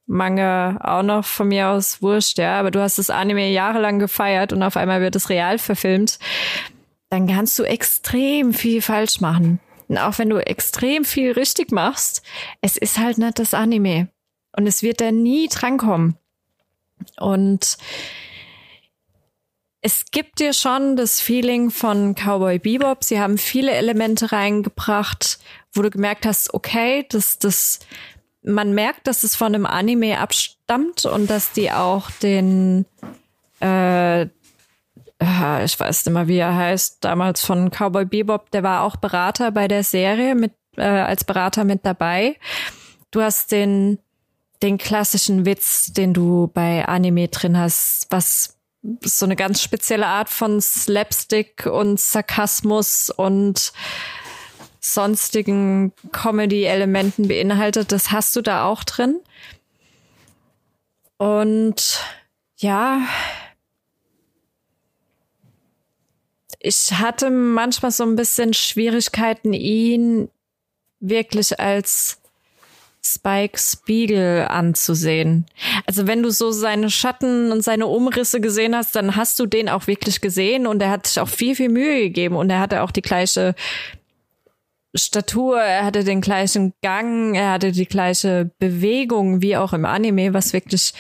Manga auch noch von mir aus wurscht, ja, aber du hast das Anime jahrelang gefeiert und auf einmal wird es real verfilmt, dann kannst du extrem viel falsch machen. Und auch wenn du extrem viel richtig machst, es ist halt nicht das Anime. Und es wird da nie drankommen. Und es gibt dir schon das Feeling von Cowboy Bebop. Sie haben viele Elemente reingebracht, wo du gemerkt hast, okay, das, das, man merkt, dass es von einem Anime abstammt und dass die auch den, äh, äh, ich weiß nicht mehr, wie er heißt, damals von Cowboy Bebop, der war auch Berater bei der Serie mit, äh, als Berater mit dabei. Du hast den, den klassischen Witz, den du bei Anime drin hast, was so eine ganz spezielle Art von Slapstick und Sarkasmus und sonstigen Comedy-Elementen beinhaltet. Das hast du da auch drin. Und ja, ich hatte manchmal so ein bisschen Schwierigkeiten, ihn wirklich als Spike Spiegel anzusehen. Also wenn du so seine Schatten und seine Umrisse gesehen hast, dann hast du den auch wirklich gesehen und er hat sich auch viel, viel Mühe gegeben und er hatte auch die gleiche Statur, er hatte den gleichen Gang, er hatte die gleiche Bewegung wie auch im Anime, was wirklich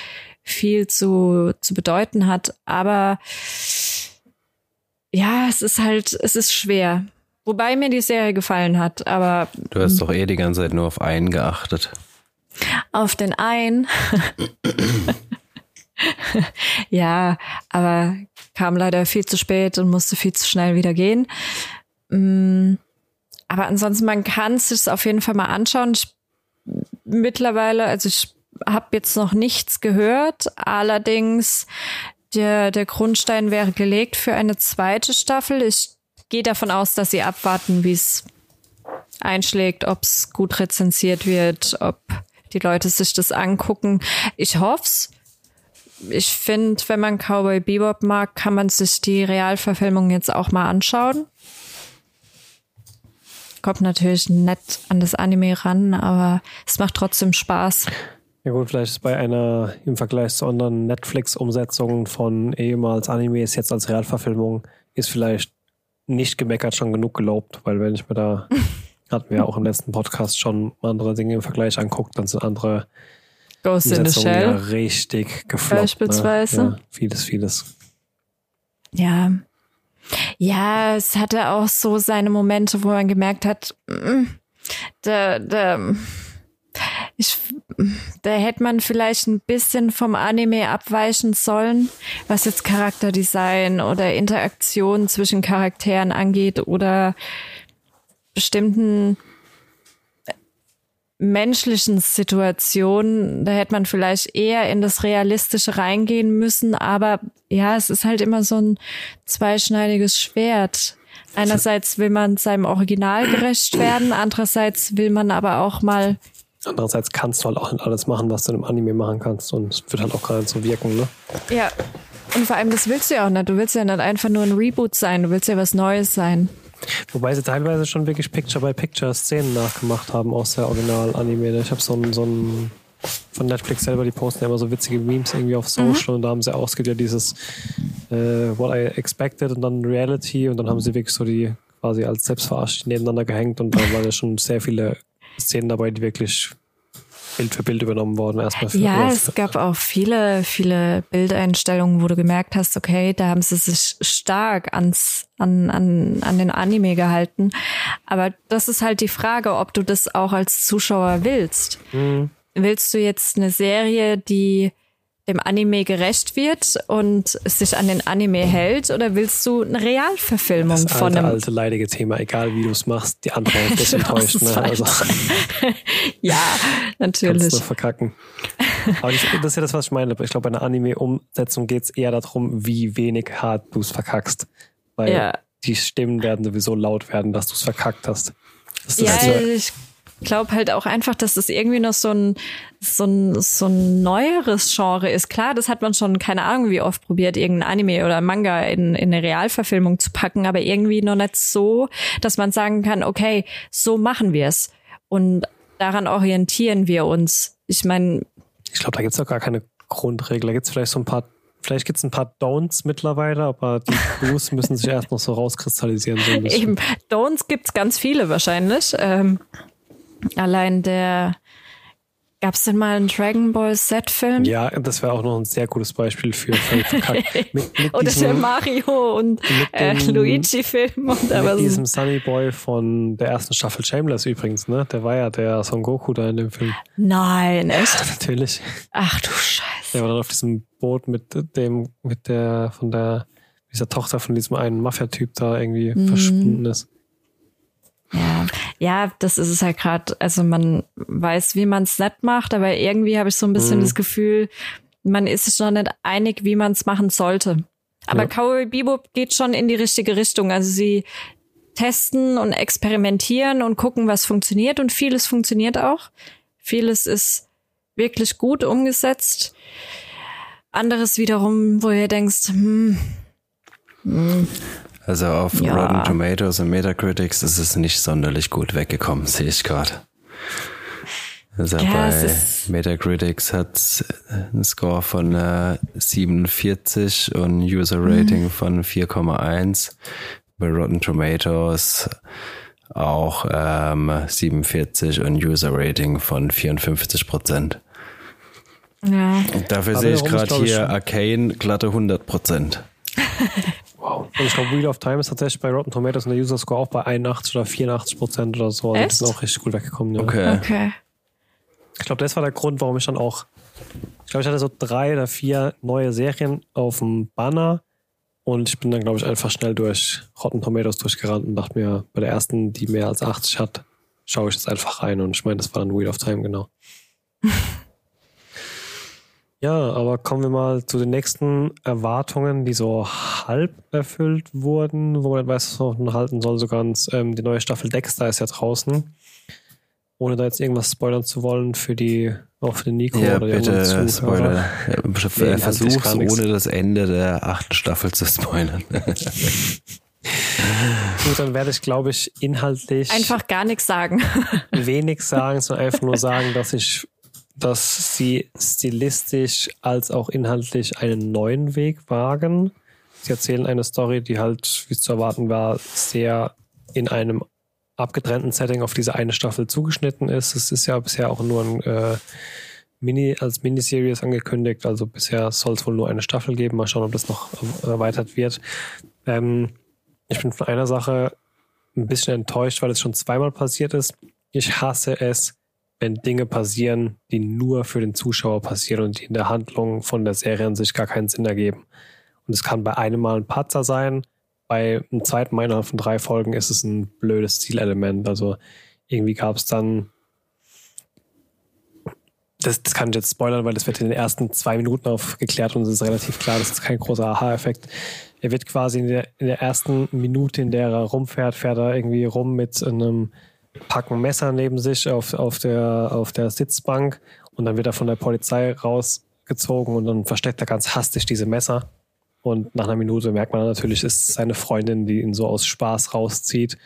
viel zu, zu bedeuten hat. Aber ja, es ist halt, es ist schwer. Wobei mir die Serie gefallen hat, aber. Du hast doch eh die ganze Zeit nur auf einen geachtet. Auf den einen. ja, aber kam leider viel zu spät und musste viel zu schnell wieder gehen. Mm, aber ansonsten, man kann es sich auf jeden Fall mal anschauen. Ich, mittlerweile, also ich habe jetzt noch nichts gehört. Allerdings, der, der Grundstein wäre gelegt für eine zweite Staffel. Ich gehe davon aus, dass sie abwarten, wie es einschlägt, ob es gut rezensiert wird, ob die Leute sich das angucken. Ich hoff's. Ich finde, wenn man Cowboy Bebop mag, kann man sich die Realverfilmung jetzt auch mal anschauen. Kommt natürlich nett an das Anime ran, aber es macht trotzdem Spaß. Ja gut, vielleicht ist bei einer im Vergleich zu anderen Netflix-Umsetzungen von ehemals Animes jetzt als Realverfilmung ist vielleicht nicht gemeckert schon genug gelobt, weil wenn ich mir da, hatten wir ja auch im letzten Podcast schon andere Dinge im Vergleich anguckt, dann sind andere Ghost in the Shell ja richtig gefloppt. Beispielsweise. Ne? Ja, vieles, vieles. Ja. Ja, es hatte auch so seine Momente, wo man gemerkt hat, mm, da, da, ich, da hätte man vielleicht ein bisschen vom Anime abweichen sollen, was jetzt Charakterdesign oder Interaktion zwischen Charakteren angeht oder bestimmten menschlichen Situationen, da hätte man vielleicht eher in das Realistische reingehen müssen, aber ja, es ist halt immer so ein zweischneidiges Schwert. Einerseits will man seinem Original gerecht werden, andererseits will man aber auch mal Andererseits kannst du halt auch nicht alles machen, was du im Anime machen kannst und es wird halt auch gerade so wirken, ne? Ja. Und vor allem, das willst du ja auch nicht. Du willst ja nicht einfach nur ein Reboot sein, du willst ja was Neues sein. Wobei sie teilweise schon wirklich Picture-by-Picture-Szenen nachgemacht haben aus der Original-Anime. Ich habe so ein, so ein von Netflix selber, die posten ja immer so witzige Memes irgendwie auf Social mhm. und da haben sie auch, es gibt ja dieses äh, What I Expected und dann Reality und dann haben sie wirklich so die quasi als selbstverarscht nebeneinander gehängt und da waren ja schon sehr viele Szenen dabei, die wirklich Bild für Bild übernommen worden erstmal. Für, ja, es gab auch viele, viele Bildeinstellungen, wo du gemerkt hast, okay, da haben sie sich stark ans, an, an, an den Anime gehalten. Aber das ist halt die Frage, ob du das auch als Zuschauer willst. Mhm. Willst du jetzt eine Serie, die dem Anime gerecht wird und sich an den Anime hält oder willst du eine Realverfilmung das von einem alte leidige Thema, egal wie du es machst, die andere Hälfte ist enttäuscht. Ne? Also, ja, natürlich. Kannst du verkacken. Aber das, das ist ja das, was ich meine. Ich glaube, bei einer Anime-Umsetzung geht es eher darum, wie wenig hart du es verkackst. Weil ja. die Stimmen werden sowieso laut werden, dass du es verkackt hast. ja, ich glaube halt auch einfach, dass das irgendwie noch so ein, so ein, so ein neueres Genre ist. Klar, das hat man schon, keine Ahnung, wie oft probiert, irgendein Anime oder Manga in, in eine Realverfilmung zu packen, aber irgendwie noch nicht so, dass man sagen kann, okay, so machen wir es. Und daran orientieren wir uns. Ich meine. Ich glaube, da gibt's doch gar keine Grundregel. Da gibt's vielleicht so ein paar Vielleicht gibt es ein paar Don'ts mittlerweile, aber die Do's müssen sich erst noch so rauskristallisieren. So Eben, Don'ts gibt's ganz viele wahrscheinlich. Ähm, Allein der Gab es denn mal einen Dragon Ball Z-Film? Ja, das wäre auch noch ein sehr gutes Beispiel für mit, mit Oder diesem, der Mario und äh, Luigi-Film. Mit aber diesem Sunny Boy von der ersten Staffel Shameless übrigens, ne? Der war ja der Son Goku da in dem Film. Nein, echt? Ja, natürlich. Ach du Scheiße. Der war dann auf diesem Boot mit dem, mit der, von der, dieser Tochter von diesem einen Mafia-Typ da irgendwie mhm. verschwunden ist. Ja, ja, das ist es halt gerade. Also man weiß, wie man es nett macht, aber irgendwie habe ich so ein bisschen mhm. das Gefühl, man ist sich noch nicht einig, wie man es machen sollte. Aber ja. Cowboy Bebop geht schon in die richtige Richtung. Also sie testen und experimentieren und gucken, was funktioniert und vieles funktioniert auch. Vieles ist wirklich gut umgesetzt. Anderes wiederum, wo ihr denkst, hm, hm also auf ja. Rotten Tomatoes und Metacritics ist es nicht sonderlich gut weggekommen, sehe ich gerade. Also ja, bei Metacritics hat einen Score von äh, 47 und User Rating mhm. von 4,1. Bei Rotten Tomatoes auch ähm, 47 und User Rating von 54 Prozent. Ja. Dafür sehe ich gerade hier Arcane glatte 100 Prozent. Wow. Und ich glaube, Wheel of Time ist tatsächlich bei Rotten Tomatoes und der User Score auch bei 81 oder 84 Prozent oder so. Also Echt? das ist auch richtig gut weggekommen. Ja. Okay. Okay. Ich glaube, das war der Grund, warum ich dann auch. Ich glaube, ich hatte so drei oder vier neue Serien auf dem Banner und ich bin dann, glaube ich, einfach schnell durch Rotten Tomatoes durchgerannt und dachte mir, bei der ersten, die mehr als 80 hat, schaue ich jetzt einfach rein und ich meine, das war dann Wheel of Time, genau. ja, aber kommen wir mal zu den nächsten Erwartungen, die so halb erfüllt wurden, wo man nicht weiß, was man halten soll, so ganz. Ähm, die neue Staffel Dexter ist ja draußen ohne da jetzt irgendwas spoilern zu wollen für die, auch für den Nico Ja, oder die bitte Zuhörer. Spoiler. Ja, Nee, Versuch's, nichts. ohne das Ende der achten Staffel zu spoilern. Gut, dann werde ich, glaube ich, inhaltlich Einfach gar nichts sagen. wenig sagen, sondern einfach nur sagen, dass ich, dass sie stilistisch als auch inhaltlich einen neuen Weg wagen. Sie erzählen eine Story, die halt, wie es zu erwarten war, sehr in einem abgetrennten Setting auf diese eine Staffel zugeschnitten ist. Es ist ja bisher auch nur ein äh, Mini, als Miniseries angekündigt, also bisher soll es wohl nur eine Staffel geben. Mal schauen, ob das noch erweitert wird. Ähm, ich bin von einer Sache ein bisschen enttäuscht, weil es schon zweimal passiert ist. Ich hasse es, wenn Dinge passieren, die nur für den Zuschauer passieren und die in der Handlung von der Serie an sich gar keinen Sinn ergeben. Und es kann bei einem Mal ein Patzer sein, bei einem zweiten Mal von drei Folgen ist es ein blödes Zielelement. Also irgendwie gab es dann das, das kann ich jetzt spoilern, weil das wird in den ersten zwei Minuten aufgeklärt und es ist relativ klar, das ist kein großer Aha-Effekt. Er wird quasi in der, in der ersten Minute, in der er rumfährt, fährt er irgendwie rum mit einem Packen Messer neben sich auf, auf, der, auf der Sitzbank und dann wird er von der Polizei rausgezogen und dann versteckt er ganz hastig diese Messer. Und nach einer Minute merkt man natürlich, ist seine Freundin, die ihn so aus Spaß rauszieht.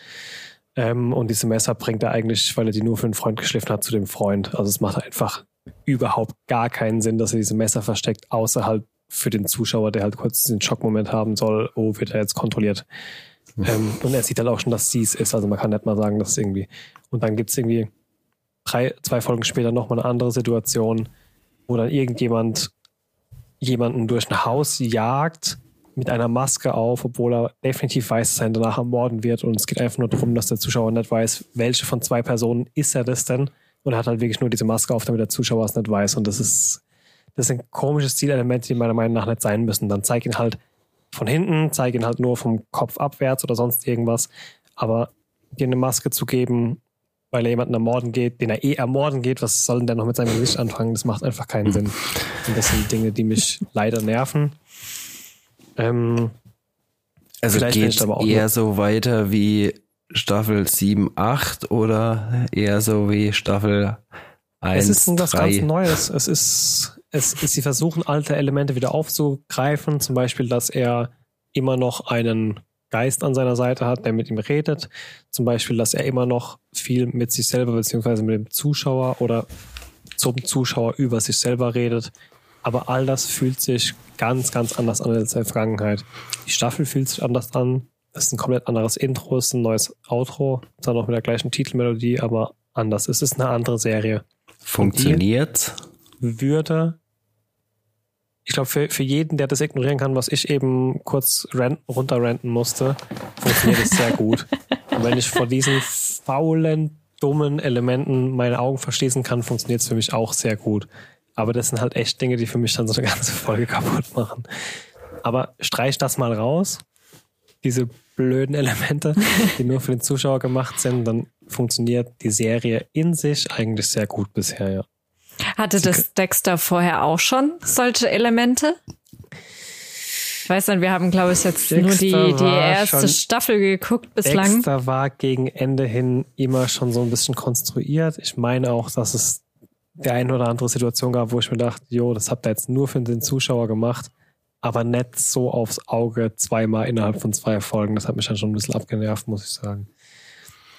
Ähm, und diese Messer bringt er eigentlich, weil er die nur für einen Freund geschliffen hat, zu dem Freund. Also es macht einfach überhaupt gar keinen Sinn, dass er diese Messer versteckt, außer halt für den Zuschauer, der halt kurz diesen Schockmoment haben soll, oh, wird er jetzt kontrolliert. Ähm, und er sieht halt auch schon, dass sie es ist. Also man kann nicht mal sagen, dass es irgendwie. Und dann gibt's irgendwie drei, zwei Folgen später nochmal eine andere Situation, wo dann irgendjemand jemanden durch ein Haus jagt mit einer Maske auf, obwohl er definitiv weiß, dass er ihn danach ermorden wird. Und es geht einfach nur darum, dass der Zuschauer nicht weiß, welche von zwei Personen ist er das denn. Und er hat halt wirklich nur diese Maske auf, damit der Zuschauer es nicht weiß. Und das ist, das sind komische Stilelemente, die meiner Meinung nach nicht sein müssen. Dann zeig ihn halt von hinten, zeig ihn halt nur vom Kopf abwärts oder sonst irgendwas. Aber dir eine Maske zu geben, weil er jemanden ermorden geht, den er eh ermorden geht, was soll denn der noch mit seinem Gesicht anfangen? Das macht einfach keinen Sinn. Und das sind Dinge, die mich leider nerven. Ähm, Also geht aber auch eher so weiter wie Staffel 7, 8 oder eher so wie Staffel 1, es ist ein was 3? ganz Neues. Es ist, es ist, sie versuchen alte Elemente wieder aufzugreifen, zum Beispiel, dass er immer noch einen Geist an seiner Seite hat, der mit ihm redet. Zum Beispiel, dass er immer noch viel mit sich selber beziehungsweise mit dem Zuschauer oder zum Zuschauer über sich selber redet. Aber all das fühlt sich ganz, ganz anders an als in der Vergangenheit. Die Staffel fühlt sich anders an. Es ist ein komplett anderes Intro, es ist ein neues Outro, zwar noch mit der gleichen Titelmelodie, aber anders. Es ist eine andere Serie Funktioniert? würde, ich glaube, für, für jeden, der das ignorieren kann, was ich eben kurz rant, runterranten musste, funktioniert es sehr gut. Und wenn ich vor diesen faulen, dummen Elementen meine Augen verschließen kann, funktioniert es für mich auch sehr gut. Aber das sind halt echt Dinge, die für mich dann so eine ganze Folge kaputt machen. Aber streich das mal raus, diese blöden Elemente, die nur für den Zuschauer gemacht sind, dann funktioniert die Serie in sich eigentlich sehr gut bisher, ja. Hatte das Dexter vorher auch schon solche Elemente? Ich weiß nicht, wir haben, glaube ich, jetzt nur die, Dexter die erste Staffel geguckt bislang. Dexter war gegen Ende hin immer schon so ein bisschen konstruiert. Ich meine auch, dass es der eine oder andere Situation gab, wo ich mir dachte, jo, das habt ihr jetzt nur für den Zuschauer gemacht, aber nicht so aufs Auge zweimal innerhalb von zwei Folgen. Das hat mich dann schon ein bisschen abgenervt, muss ich sagen.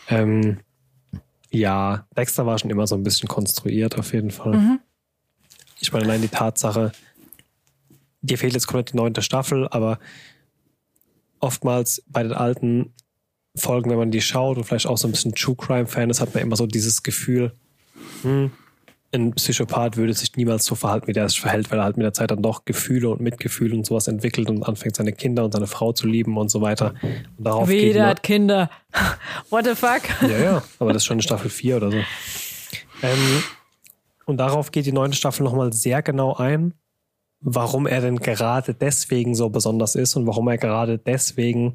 Ähm, ja, Dexter war schon immer so ein bisschen konstruiert, auf jeden Fall. Mhm. Ich meine, allein die Tatsache, dir fehlt jetzt komplett die neunte Staffel, aber oftmals bei den alten Folgen, wenn man die schaut und vielleicht auch so ein bisschen True Crime Fan ist, hat man immer so dieses Gefühl, hm, ein Psychopath würde sich niemals so verhalten, wie der sich verhält, weil er halt mit der Zeit dann doch Gefühle und Mitgefühl und sowas entwickelt und anfängt, seine Kinder und seine Frau zu lieben und so weiter. Und darauf jeder nur- hat Kinder. What the fuck? Ja, ja, aber das ist schon in Staffel 4 oder so. Ähm, und darauf geht die neunte Staffel nochmal sehr genau ein, warum er denn gerade deswegen so besonders ist und warum er gerade deswegen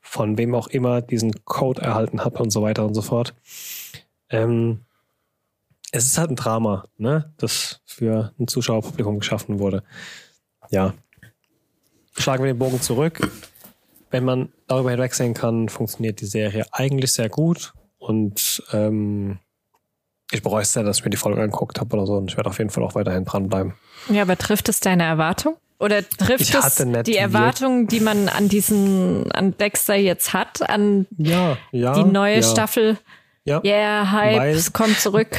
von wem auch immer diesen Code erhalten hat und so weiter und so fort. Ähm, es ist halt ein Drama, ne, das für ein Zuschauerpublikum geschaffen wurde. Ja. Schlagen wir den Bogen zurück. Wenn man darüber hinwegsehen kann, funktioniert die Serie eigentlich sehr gut und ähm, ich bereue es sehr, dass ich mir die Folge angeguckt habe oder so und ich werde auf jeden Fall auch weiterhin dranbleiben. Ja, aber trifft es deine Erwartung? Oder trifft es die Erwartungen, die man an diesen, an Dexter jetzt hat, an Ja, ja. die neue ja, Staffel? Ja, Yeah, Hype, es kommt zurück.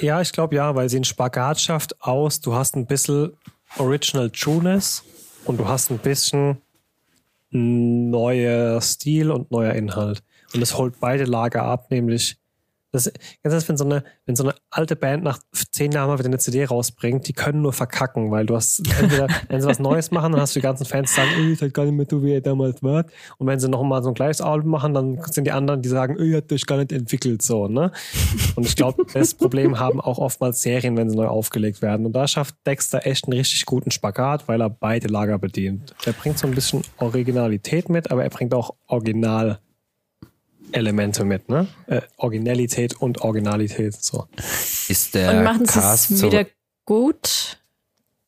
Ja ich glaube ja, weil sie einen Spagat schafft aus, du hast ein bisschen Original Trueness und du hast ein bisschen neuer Stil und neuer Inhalt. Und es holt beide Lager ab, nämlich das, ganz ehrlich, wenn so eine, wenn so eine alte Band nach zehn Jahren mal wieder eine CD rausbringt, die können nur verkacken, weil du hast entweder, wenn sie was Neues machen, dann hast du die ganzen Fans, sagen, "Ey, ist halt gar nicht mehr so, wie ihr damals wart. Und wenn sie noch mal so ein gleiches Album machen, dann sind die anderen, die sagen, "Ey, ihr habt euch gar nicht entwickelt, so, ne? Und ich glaube, das Problem haben auch oftmals Serien, wenn sie neu aufgelegt werden. Und da schafft Dexter echt einen richtig guten Spagat, weil er beide Lager bedient. Er bringt so ein bisschen Originalität mit, aber er bringt auch Original Elemente mit, ne? Äh, Originalität und Originalität, so. Ist der Und machen sie Cast es wieder gut,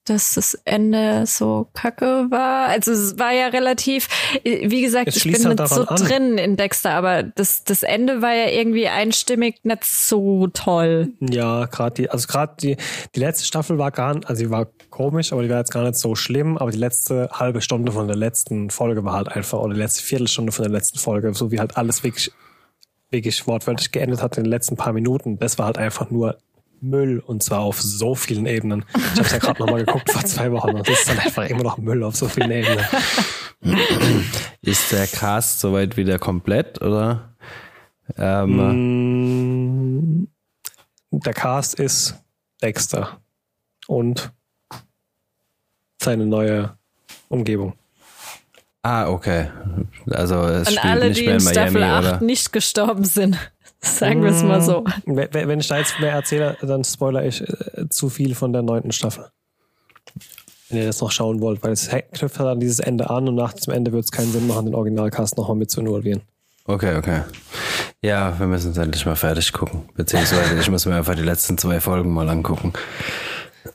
dass das Ende so kacke war. Also es war ja relativ, wie gesagt, Es ich bin halt nicht so daran an. drin in Dexter, aber das, das Ende war ja irgendwie einstimmig nicht so toll. Ja, gerade die, also gerade die, die letzte Staffel war gar nicht, also die war komisch, aber die war jetzt gar nicht so schlimm, aber die letzte halbe Stunde von der letzten Folge war halt einfach, oder die letzte Viertelstunde von der letzten Folge, so wie halt alles wirklich, wirklich wortwörtlich geendet hat in den letzten paar Minuten, das war halt einfach nur Müll und zwar auf so vielen Ebenen. Ich habe ja gerade nochmal geguckt vor zwei Wochen und das ist dann einfach immer noch Müll auf so vielen Ebenen. ist der Cast soweit wieder komplett oder? Ähm, Mm, Der Cast ist Dexter und seine neue Umgebung. Ah, okay. Also es Und spielt alle, nicht die mehr in in Miami, Staffel 8 oder? nicht gestorben sind. Sagen wir es mal so. Wenn wenn ich da jetzt mehr erzähle, dann spoiler ich äh, zu viel von der neunten Staffel. Wenn ihr das noch schauen wollt, weil es knüpft halt an dieses Ende an und nach diesem Ende wird es keinen Sinn machen, den Originalcast nochmal mit zu involvieren. Okay, okay. Ja, wir müssen es endlich mal fertig gucken. Beziehungsweise ich muss mir einfach die letzten zwei Folgen mal angucken.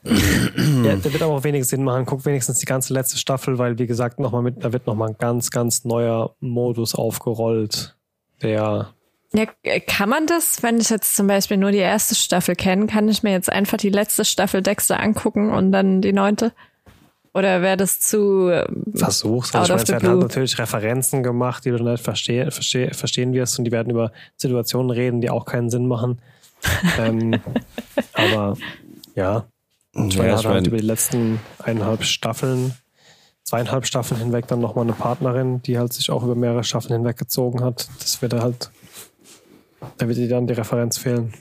Ja, der wird aber auch wenig Sinn machen. Guck wenigstens die ganze letzte Staffel, weil wie gesagt, noch mal mit, da wird nochmal ein ganz, ganz neuer Modus aufgerollt, der Ja, kann man das, wenn ich jetzt zum Beispiel nur die erste Staffel kenne, kann ich mir jetzt einfach die letzte Staffel Dexter angucken und dann die neunte? Oder wäre das zu ähm, versuchst. Out Also ich the meine, es werden halt natürlich Referenzen gemacht, die du nicht versteh, versteh, verstehen wirst und die werden über Situationen reden, die auch keinen Sinn machen. ähm, aber ja, ich meine, Ja, er ich hat halt mein, über die letzten eineinhalb Staffeln, zweieinhalb Staffeln hinweg dann nochmal eine Partnerin, die halt sich auch über mehrere Staffeln hinweg gezogen hat. Das wird er halt, da wird dir dann die Referenz fehlen.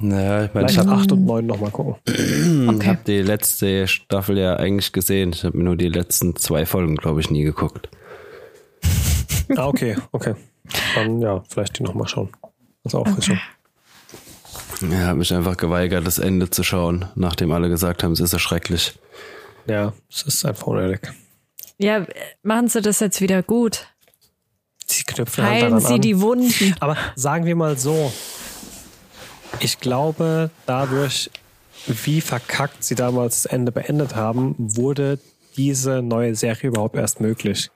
ja, ich meine, Vielleicht ich habe acht und neun nochmal gucken. okay. hab die letzte Staffel ja eigentlich gesehen. Ich habe mir nur die letzten zwei Folgen, glaube ich, nie geguckt. Ah, okay, okay. Dann ja, vielleicht die nochmal schauen. Das ist Auffrischung. Ja, habe mich einfach geweigert, das Ende zu schauen, nachdem alle gesagt haben, es ist erschrecklich. Ja, es ist einfach unnötig. Ja, machen Sie das jetzt wieder gut. Sie knüpfen halt Heilen daran Sie an. die Wunden. Aber sagen wir mal so, ich glaube, dadurch, wie verkackt sie damals das Ende beendet haben, wurde diese neue Serie überhaupt erst möglich.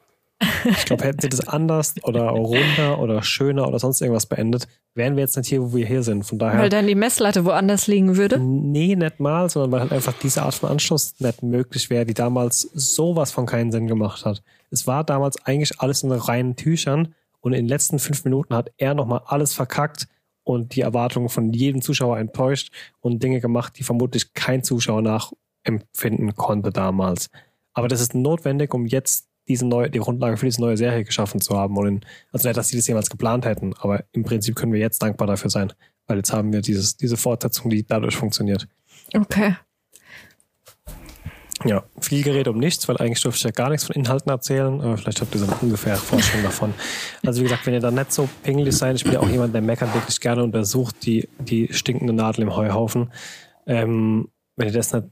Ich glaube, hätten sie das anders oder runder oder schöner oder sonst irgendwas beendet, wären wir jetzt nicht hier, wo wir hier sind. Von daher. Weil dann die Messlatte woanders liegen würde. Nee, nicht mal, sondern weil halt einfach diese Art von Anschluss nicht möglich wäre, die damals sowas von keinen Sinn gemacht hat. Es war damals eigentlich alles in reinen Tüchern und in den letzten fünf Minuten hat er nochmal alles verkackt und die Erwartungen von jedem Zuschauer enttäuscht und Dinge gemacht, die vermutlich kein Zuschauer nachempfinden konnte damals. Aber das ist notwendig, um jetzt diese neue, die Grundlage für diese neue Serie geschaffen zu haben. Und in, also nicht, dass sie das jemals geplant hätten, aber im Prinzip können wir jetzt dankbar dafür sein, weil jetzt haben wir dieses, diese Fortsetzung, die dadurch funktioniert. Okay. Ja, viel Gerät um nichts, weil eigentlich dürfte ich ja gar nichts von Inhalten erzählen, aber vielleicht habt ihr so eine ungefähre Vorstellung davon. Also wie gesagt, wenn ihr da nicht so pingelig seid, ich bin ja auch jemand, der meckert wirklich gerne und untersucht die, die stinkende Nadel im Heuhaufen. Ähm, wenn ihr das nicht,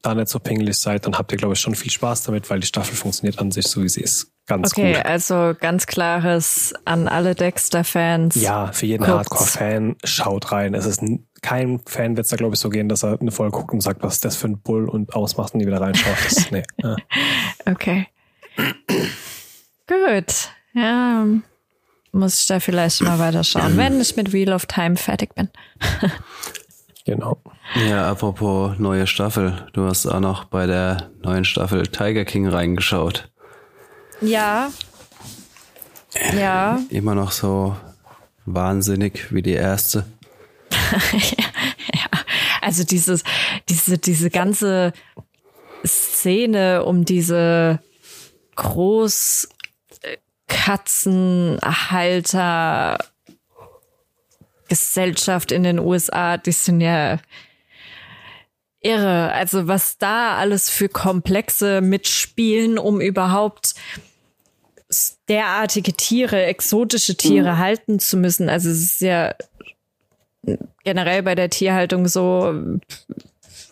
da nicht so pingelig seid, dann habt ihr, glaube ich, schon viel Spaß damit, weil die Staffel funktioniert an sich so, wie sie ist. Ganz okay, gut. also ganz klares an alle Dexter-Fans. Ja, für jeden. Hardcore-Fan, schaut rein. Es ist n- kein Fan wird da, glaube ich, so gehen, dass er eine Folge guckt und sagt, was ist das für ein Bull und ausmacht und nie wieder reinschaut. Das, nee. Ja. Okay. Gut. Ja, muss ich da vielleicht mal weiterschauen, wenn ich mit Wheel of Time fertig bin. Genau. Ja, apropos neue Staffel. Du hast auch noch bei der neuen Staffel Tiger King reingeschaut. Ja. Ja. Immer noch so wahnsinnig wie die erste. Also dieses, diese, diese ganze Szene um diese Großkatzenhalter Gesellschaft in den USA, die sind ja irre. Also was da alles für Komplexe mitspielen, um überhaupt derartige Tiere, exotische Tiere halten zu müssen. Also es ist ja generell bei der Tierhaltung so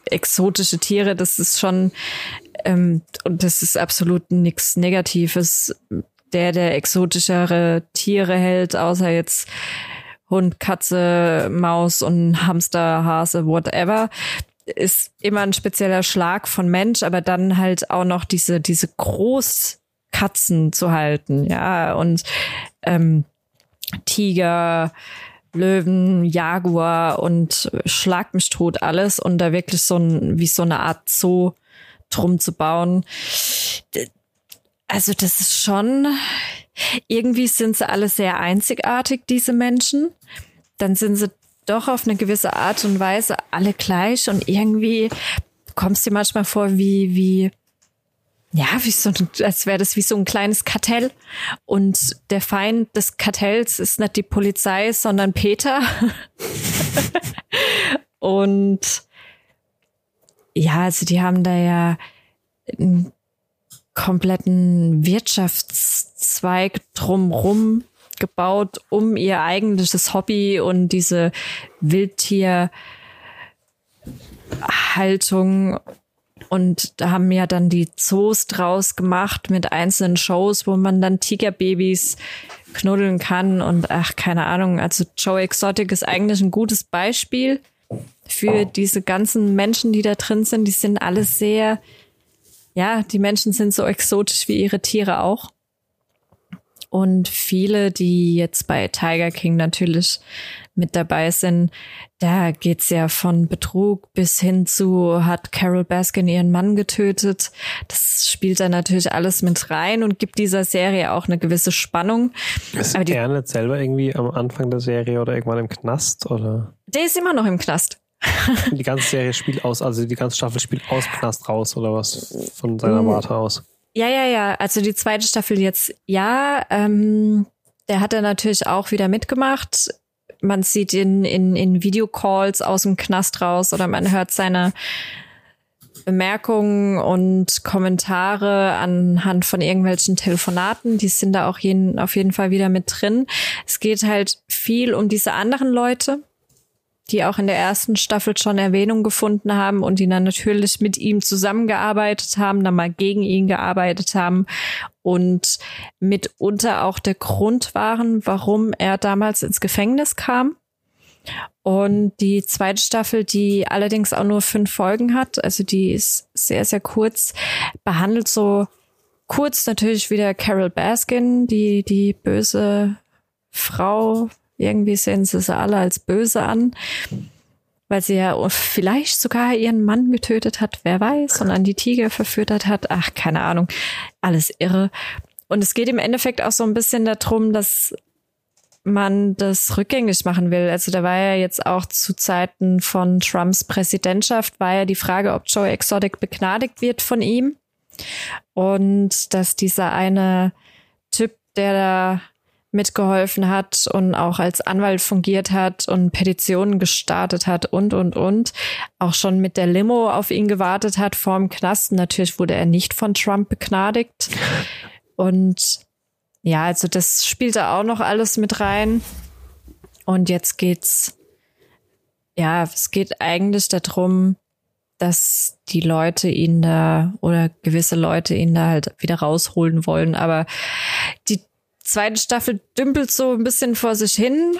exotische Tiere, das ist schon ähm, und das ist absolut nichts Negatives. Der, der exotischere Tiere hält, außer jetzt Hund, Katze, Maus und Hamster, Hase, whatever, ist immer ein spezieller Schlag von Mensch, aber dann halt auch noch diese, diese Großkatzen zu halten, ja, und ähm, Tiger, Löwen, Jaguar und Schlag mich tot alles und da wirklich so ein, wie so eine Art Zoo drum zu bauen. Also das ist schon, irgendwie sind sie alle sehr einzigartig, diese Menschen. Dann sind sie doch auf eine gewisse Art und Weise alle gleich und irgendwie kommst dir manchmal vor wie, wie, ja, wie so, als wäre das wie so ein kleines Kartell. Und der Feind des Kartells ist nicht die Polizei, sondern Peter. und ja, also die haben da ja einen kompletten Wirtschaftszweig drumrum gebaut, um ihr eigentliches Hobby und diese Wildtierhaltung und da haben ja dann die Zoos draus gemacht mit einzelnen Shows, wo man dann Tigerbabys knuddeln kann und ach, keine Ahnung. Also Joe Exotic ist eigentlich ein gutes Beispiel für diese ganzen Menschen, die da drin sind. Die sind alle sehr, ja, die Menschen sind so exotisch wie ihre Tiere auch. Und viele, die jetzt bei Tiger King natürlich mit dabei sind, da geht's ja von Betrug bis hin zu, hat Carol Baskin ihren Mann getötet. Das spielt da natürlich alles mit rein und gibt dieser Serie auch eine gewisse Spannung. Ist Aber die- er nicht selber irgendwie am Anfang der Serie oder irgendwann im Knast oder Der ist immer noch im Knast. die ganze Serie spielt aus, also die ganze Staffel spielt aus Knast raus oder was von seiner Warte aus? Ja, ja, ja. Also die zweite Staffel jetzt, ja, ähm, der hat er natürlich auch wieder mitgemacht. Man sieht ihn in, in Videocalls aus dem Knast raus oder man hört seine Bemerkungen und Kommentare anhand von irgendwelchen Telefonaten. Die sind da auch jeden, auf jeden Fall wieder mit drin. Es geht halt viel um diese anderen Leute, die auch in der ersten Staffel schon Erwähnung gefunden haben und die dann natürlich mit ihm zusammengearbeitet haben, dann mal gegen ihn gearbeitet haben und mitunter auch der Grund waren, warum er damals ins Gefängnis kam. Und die zweite Staffel, die allerdings auch nur fünf Folgen hat, also die ist sehr, sehr kurz, behandelt so kurz natürlich wieder Carol Baskin, die, die böse Frau. Irgendwie sehen sie sie alle als böse an, weil sie ja vielleicht sogar ihren Mann getötet hat, wer weiß, und an die Tiger verfüttert hat. Ach, keine Ahnung. Alles irre. Und es geht im Endeffekt auch so ein bisschen darum, dass man das rückgängig machen will. Also da war ja jetzt auch zu Zeiten von Trumps Präsidentschaft, war ja die Frage, ob Joe Exotic begnadigt wird von ihm. Und dass dieser eine Typ, der da mitgeholfen hat und auch als Anwalt fungiert hat und Petitionen gestartet hat und, und, und, auch schon mit der Limo auf ihn gewartet hat vorm Knast. Natürlich wurde er nicht von Trump begnadigt. Und ja, also das spielt da auch noch alles mit rein. Und jetzt geht's, ja, es geht eigentlich darum, dass die Leute ihn da oder gewisse Leute ihn da halt wieder rausholen wollen. Aber die zweite Staffel dümpelt so ein bisschen vor sich hin.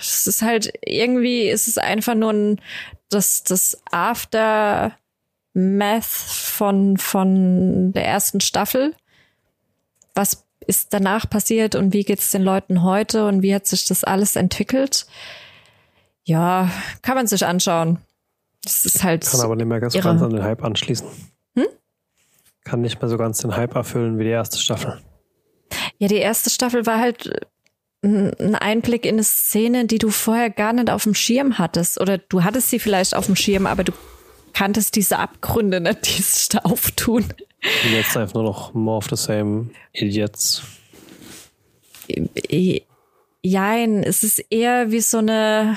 Es ist halt irgendwie, ist es einfach nur ein, das, das Aftermath von, von der ersten Staffel. Was ist danach passiert und wie geht's den Leuten heute und wie hat sich das alles entwickelt? Ja, kann man sich anschauen. Das ist halt. Kann aber nicht mehr ganz, ganz an den Hype anschließen. Hm? Kann nicht mehr so ganz den Hype erfüllen wie die erste Staffel. Ja, die erste Staffel war halt äh, ein Einblick in eine Szene, die du vorher gar nicht auf dem Schirm hattest. Oder du hattest sie vielleicht auf dem Schirm, aber du kanntest diese Abgründe nicht, die sich da auftun. Und jetzt einfach nur noch more of the same Idiots. Jein, es ist eher wie so eine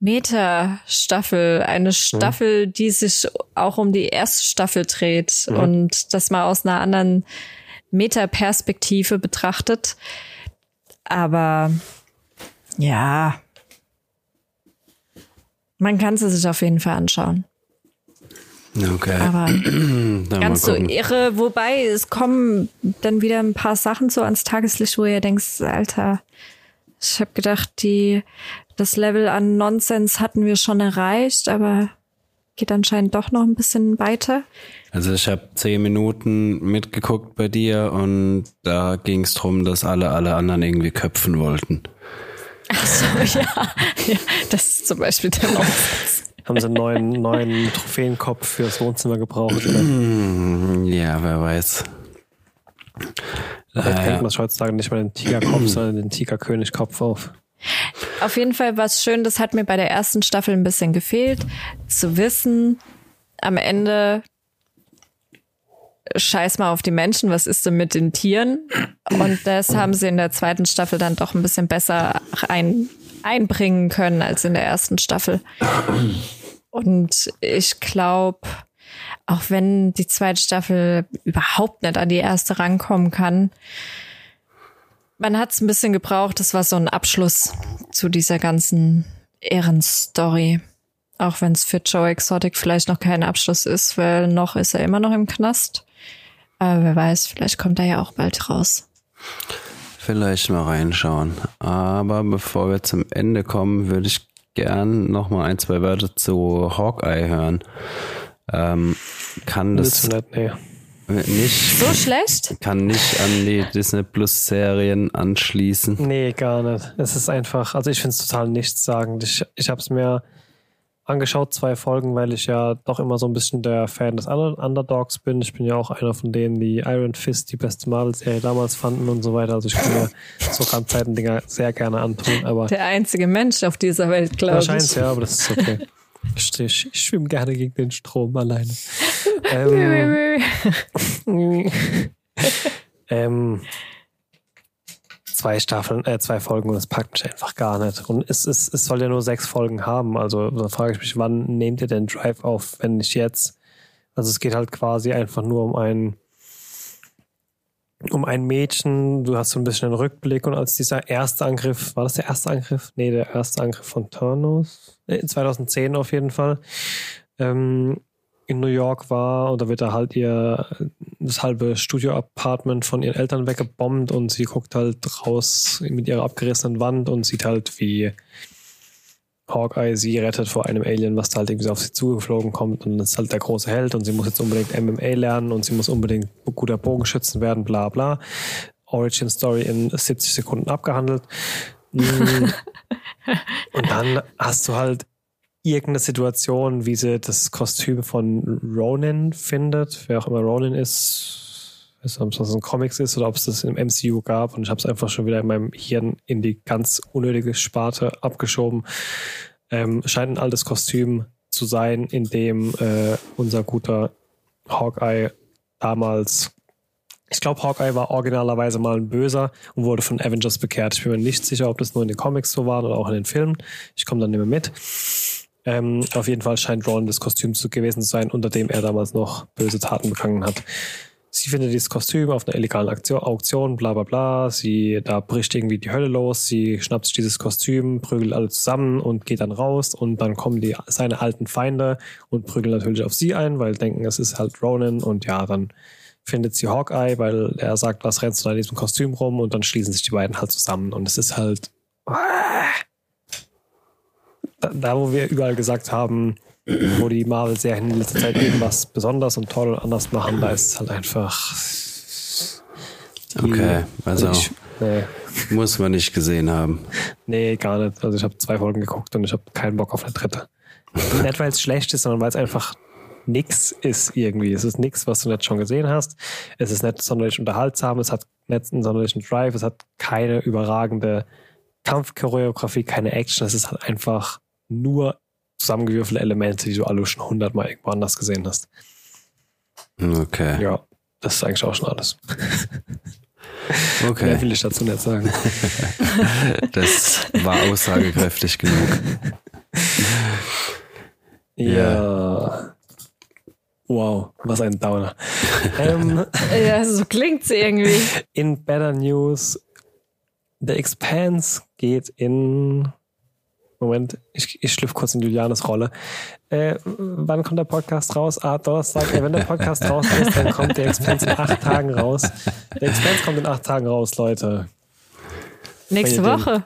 Meta-Staffel, eine mhm. Staffel, die sich auch um die erste Staffel dreht mhm. und das mal aus einer anderen Metaperspektive betrachtet. Aber ja, man kann sie sich auf jeden Fall anschauen. Okay. Aber ganz so irre, wobei es kommen dann wieder ein paar Sachen so ans Tageslicht, wo ihr denkt, Alter, ich habe gedacht, die das Level an Nonsens hatten wir schon erreicht, aber geht anscheinend doch noch ein bisschen weiter. Also ich habe zehn Minuten mitgeguckt bei dir und da ging es darum, dass alle alle anderen irgendwie köpfen wollten. Ach so, ja. ja das ist zum Beispiel der Nonsens. Haben sie einen neuen, neuen Trophäenkopf fürs Wohnzimmer gebraucht? Oder? Ja, wer weiß. Vielleicht kennt man es heutzutage nicht mehr den Tigerkopf, sondern den Tigerkönigkopf auf. Auf jeden Fall war es schön, das hat mir bei der ersten Staffel ein bisschen gefehlt, zu wissen, am Ende scheiß mal auf die Menschen, was ist denn mit den Tieren? Und das haben sie in der zweiten Staffel dann doch ein bisschen besser ein, einbringen können als in der ersten Staffel. Und ich glaube, auch wenn die zweite Staffel überhaupt nicht an die erste rankommen kann, man hat es ein bisschen gebraucht. Das war so ein Abschluss zu dieser ganzen Ehrenstory. Auch wenn es für Joe Exotic vielleicht noch kein Abschluss ist, weil noch ist er immer noch im Knast. Aber wer weiß, vielleicht kommt er ja auch bald raus. Vielleicht mal reinschauen. Aber bevor wir zum Ende kommen, würde ich gern noch mal ein, zwei Wörter zu Hawkeye hören. Ähm, kann das nicht, nee. Nicht so schlecht? Kann nicht an die Disney Plus Serien anschließen. Nee, gar nicht. Es ist einfach, also ich finde es total nichtssagend. Ich, ich habe es mir angeschaut, zwei Folgen, weil ich ja doch immer so ein bisschen der Fan des Underdogs bin. Ich bin ja auch einer von denen, die Iron Fist die beste Marvel-Serie damals fanden und so weiter. Also ich kann mir so Randzeiten-Dinger sehr gerne antun. Aber der einzige Mensch auf dieser Welt, glaube ich. Wahrscheinlich, ja, aber das ist okay. Ich, schwimme gerne gegen den Strom alleine. ähm, ähm, zwei Staffeln, äh, zwei Folgen und es packt mich einfach gar nicht. Und es, es, es soll ja nur sechs Folgen haben. Also da frage ich mich, wann nehmt ihr den Drive auf, wenn nicht jetzt? Also es geht halt quasi einfach nur um ein um ein Mädchen, du hast so ein bisschen einen Rückblick und als dieser erste Angriff, war das der erste Angriff? Nee, der erste Angriff von Thanos, 2010 auf jeden Fall, ähm, in New York war und da wird da halt ihr das halbe Studio-Apartment von ihren Eltern weggebombt und sie guckt halt raus mit ihrer abgerissenen Wand und sieht halt, wie Hawkeye sie rettet vor einem Alien, was da halt irgendwie auf sie zugeflogen kommt und ist halt der große Held und sie muss jetzt unbedingt MMA lernen und sie muss unbedingt guter Bogenschützen werden, bla bla. Origin Story in 70 Sekunden abgehandelt. Mm. und dann hast du halt irgendeine Situation, wie sie das Kostüm von Ronin findet, wer auch immer Ronin ist, weiß nicht, ob das ein Comics ist oder ob es das im MCU gab und ich habe es einfach schon wieder in meinem Hirn in die ganz unnötige Sparte abgeschoben. Ähm, scheint ein altes Kostüm zu sein, in dem äh, unser guter Hawkeye damals, ich glaube, Hawkeye war originalerweise mal ein Böser und wurde von Avengers bekehrt. Ich bin mir nicht sicher, ob das nur in den Comics so war oder auch in den Filmen. Ich komme dann mehr mit. Ähm, auf jeden Fall scheint Ron das Kostüm zu gewesen zu sein, unter dem er damals noch böse Taten begangen hat. Sie findet dieses Kostüm auf einer illegalen Aktion, Auktion, bla bla bla. Sie, da bricht irgendwie die Hölle los. Sie schnappt sich dieses Kostüm, prügelt alle zusammen und geht dann raus. Und dann kommen die, seine alten Feinde und prügeln natürlich auf sie ein, weil denken, es ist halt Ronan. Und ja, dann findet sie Hawkeye, weil er sagt, was rennst du da in diesem Kostüm rum? Und dann schließen sich die beiden halt zusammen. Und es ist halt, da, wo wir überall gesagt haben, wo die Marvel-Serien in letzter Zeit irgendwas besonders und toll und anders machen, da ist es halt einfach. Okay, also ich, nee, muss man nicht gesehen haben. nee, gar nicht. Also ich habe zwei Folgen geguckt und ich habe keinen Bock auf eine dritte. nicht, weil es schlecht ist, sondern weil es einfach nix ist irgendwie. Es ist nix, was du nicht schon gesehen hast. Es ist nicht sonderlich unterhaltsam, es hat nicht einen sonderlichen Drive, es hat keine überragende Kampfchoreografie, keine Action. Es ist halt einfach nur zusammengewürfelte Elemente, die du alle schon hundertmal irgendwo anders gesehen hast. Okay. Ja, das ist eigentlich auch schon alles. Mehr Okay. will ich dazu nicht sagen. Das war aussagekräftig genug. Ja. Wow, was ein Downer. ähm, Ja, so klingt's irgendwie. in Better News, The Expanse geht in. Moment, ich, ich schlüpfe kurz in Julianes Rolle. Äh, wann kommt der Podcast raus? Ah, Donnerstag. Äh, wenn der Podcast raus ist, dann kommt der Expanse in acht Tagen raus. Der Expanse kommt in acht Tagen raus, Leute. Nächste ihr den- Woche.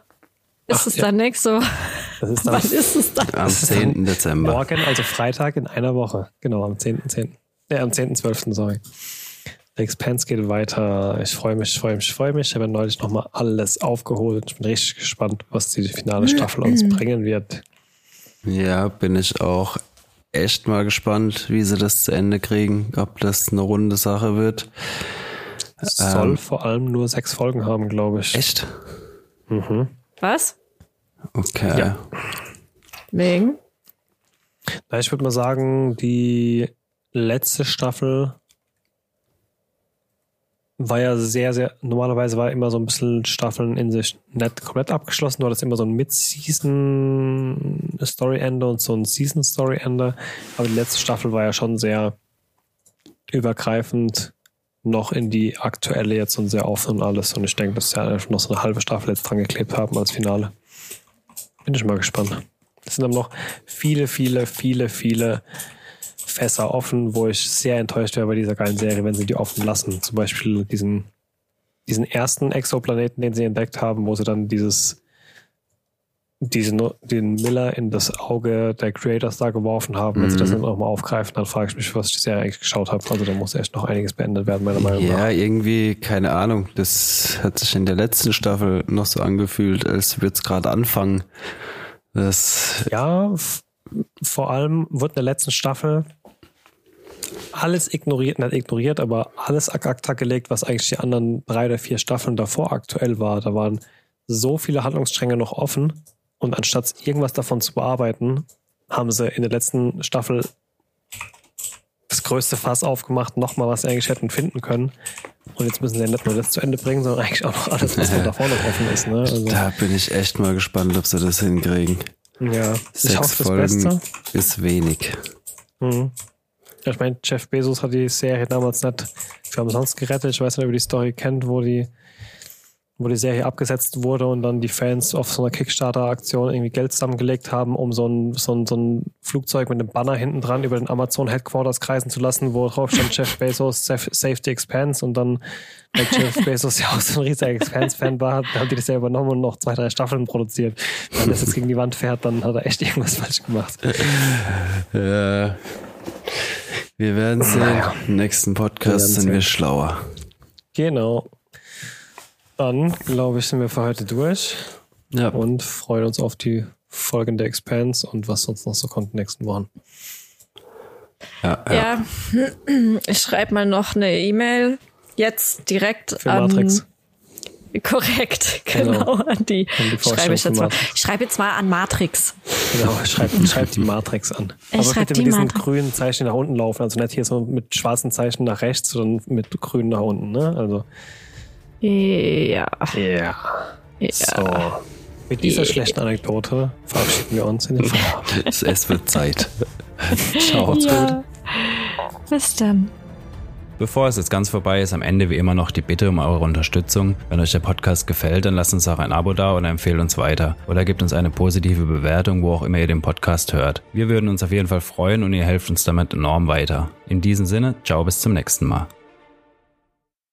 Ist Ach, es ja. dann nächste Woche? Das ist dann Wann ist es dann? Am 10. Dezember. morgen, also Freitag in einer Woche. Genau, am 10.10. Äh, am 10.12., sorry. Der Expanse geht weiter. Ich freue mich, ich freue mich, ich freue mich. Ich habe neulich nochmal alles aufgeholt. Ich bin richtig gespannt, was die finale Staffel uns bringen wird. Ja, bin ich auch echt mal gespannt, wie sie das zu Ende kriegen. Ob das eine runde Sache wird. Es soll vor allem nur sechs Folgen haben, glaube ich. Echt? Was? Okay. Ja. Wegen? Na, ich würde mal sagen, die letzte Staffel war ja sehr, sehr, normalerweise war immer so ein bisschen Staffeln in sich nicht komplett abgeschlossen, du hattest immer so ein Mid-Season-Story-Ende und so ein Season-Story-Ende, aber die letzte Staffel war ja schon sehr übergreifend noch in die aktuelle jetzt und sehr offen und alles und ich denke, dass sie einfach noch so eine halbe Staffel jetzt dran geklebt haben als Finale. Bin ich mal gespannt. Es sind aber noch viele, viele, viele, viele Fässer offen, wo ich sehr enttäuscht wäre bei dieser geilen Serie, wenn sie die offen lassen. Zum Beispiel diesen, diesen ersten Exoplaneten, den sie entdeckt haben, wo sie dann dieses, diesen, den Miller in das Auge der Creators da geworfen haben. Wenn sie das dann auch mal aufgreifen, dann frage ich mich, was ich die Serie eigentlich geschaut habe. Also da muss echt noch einiges beendet werden, meiner Meinung nach. Ja, irgendwie, keine Ahnung. Das hat sich in der letzten Staffel noch so angefühlt, als würde es gerade anfangen. Das, Ja, vor allem wurde in der letzten Staffel alles ignoriert, nicht ignoriert, aber alles ad acta gelegt, was eigentlich die anderen drei oder vier Staffeln davor aktuell war. Da waren so viele Handlungsstränge noch offen und anstatt irgendwas davon zu bearbeiten, haben sie in der letzten Staffel das größte Fass aufgemacht, nochmal, was sie eigentlich hätten finden können. Und jetzt müssen sie ja nicht nur das zu Ende bringen, sondern eigentlich auch noch alles, was von davor noch offen ist. Ne? Also, da bin ich echt mal gespannt, ob sie das hinkriegen. ja, ich Sechs hoffe das Folgen Beste. ist wenig. Mhm. Ja, Ich meine, Jeff Bezos hat die Serie damals nicht für umsonst gerettet. Ich weiß nicht, ob ihr die Story kennt, wo die, wo die Serie abgesetzt wurde und dann die Fans auf so einer Kickstarter-Aktion irgendwie Geld zusammengelegt haben, um so ein, so ein, so ein Flugzeug mit einem Banner hinten dran über den Amazon Headquarters kreisen zu lassen, wo drauf stand Jeff Bezos Saf- Save the Expanse und dann, weil Jeff Bezos ja auch so ein riesiger Expanse-Fan war, haben die das ja übernommen und noch zwei, drei Staffeln produziert. Wenn das jetzt gegen die Wand fährt, dann hat er echt irgendwas falsch gemacht. Ja. Wir werden sehen. Naja. Im nächsten Podcast sind wir schlauer. Genau. Dann, glaube ich, sind wir für heute durch Ja. und freuen uns auf die folgende Expanse und was sonst noch so kommt in den nächsten Wochen. ja, ja. Ja, ich schreibe mal noch eine E-Mail jetzt direkt Für an Matrix. Korrekt, genau. An die, An die schreibe ich jetzt mal. Ich schreibe jetzt mal an Matrix. Genau, schreib, schreib die Matrix an. Ich Aber bitte die mit diesen Matrix. grünen Zeichen die nach unten laufen. Also nicht hier so mit schwarzen Zeichen nach rechts, sondern mit grünen nach unten. Ne? Also, Ja. ja. ja. So. Mit dieser Ja. schlechten Anekdote verabschieden wir uns in den Feierabend. Es, wird Zeit. Ciao. ja. Bis dann. Bevor es jetzt ganz vorbei ist, am Ende wie immer noch die Bitte um eure Unterstützung. Wenn euch der Podcast gefällt, dann lasst uns auch ein Abo da oder empfehlt uns weiter. Oder gebt uns eine positive Bewertung, wo auch immer ihr den Podcast hört. Wir würden uns auf jeden Fall freuen und ihr helft uns damit enorm weiter. In diesem Sinne, ciao bis zum nächsten Mal.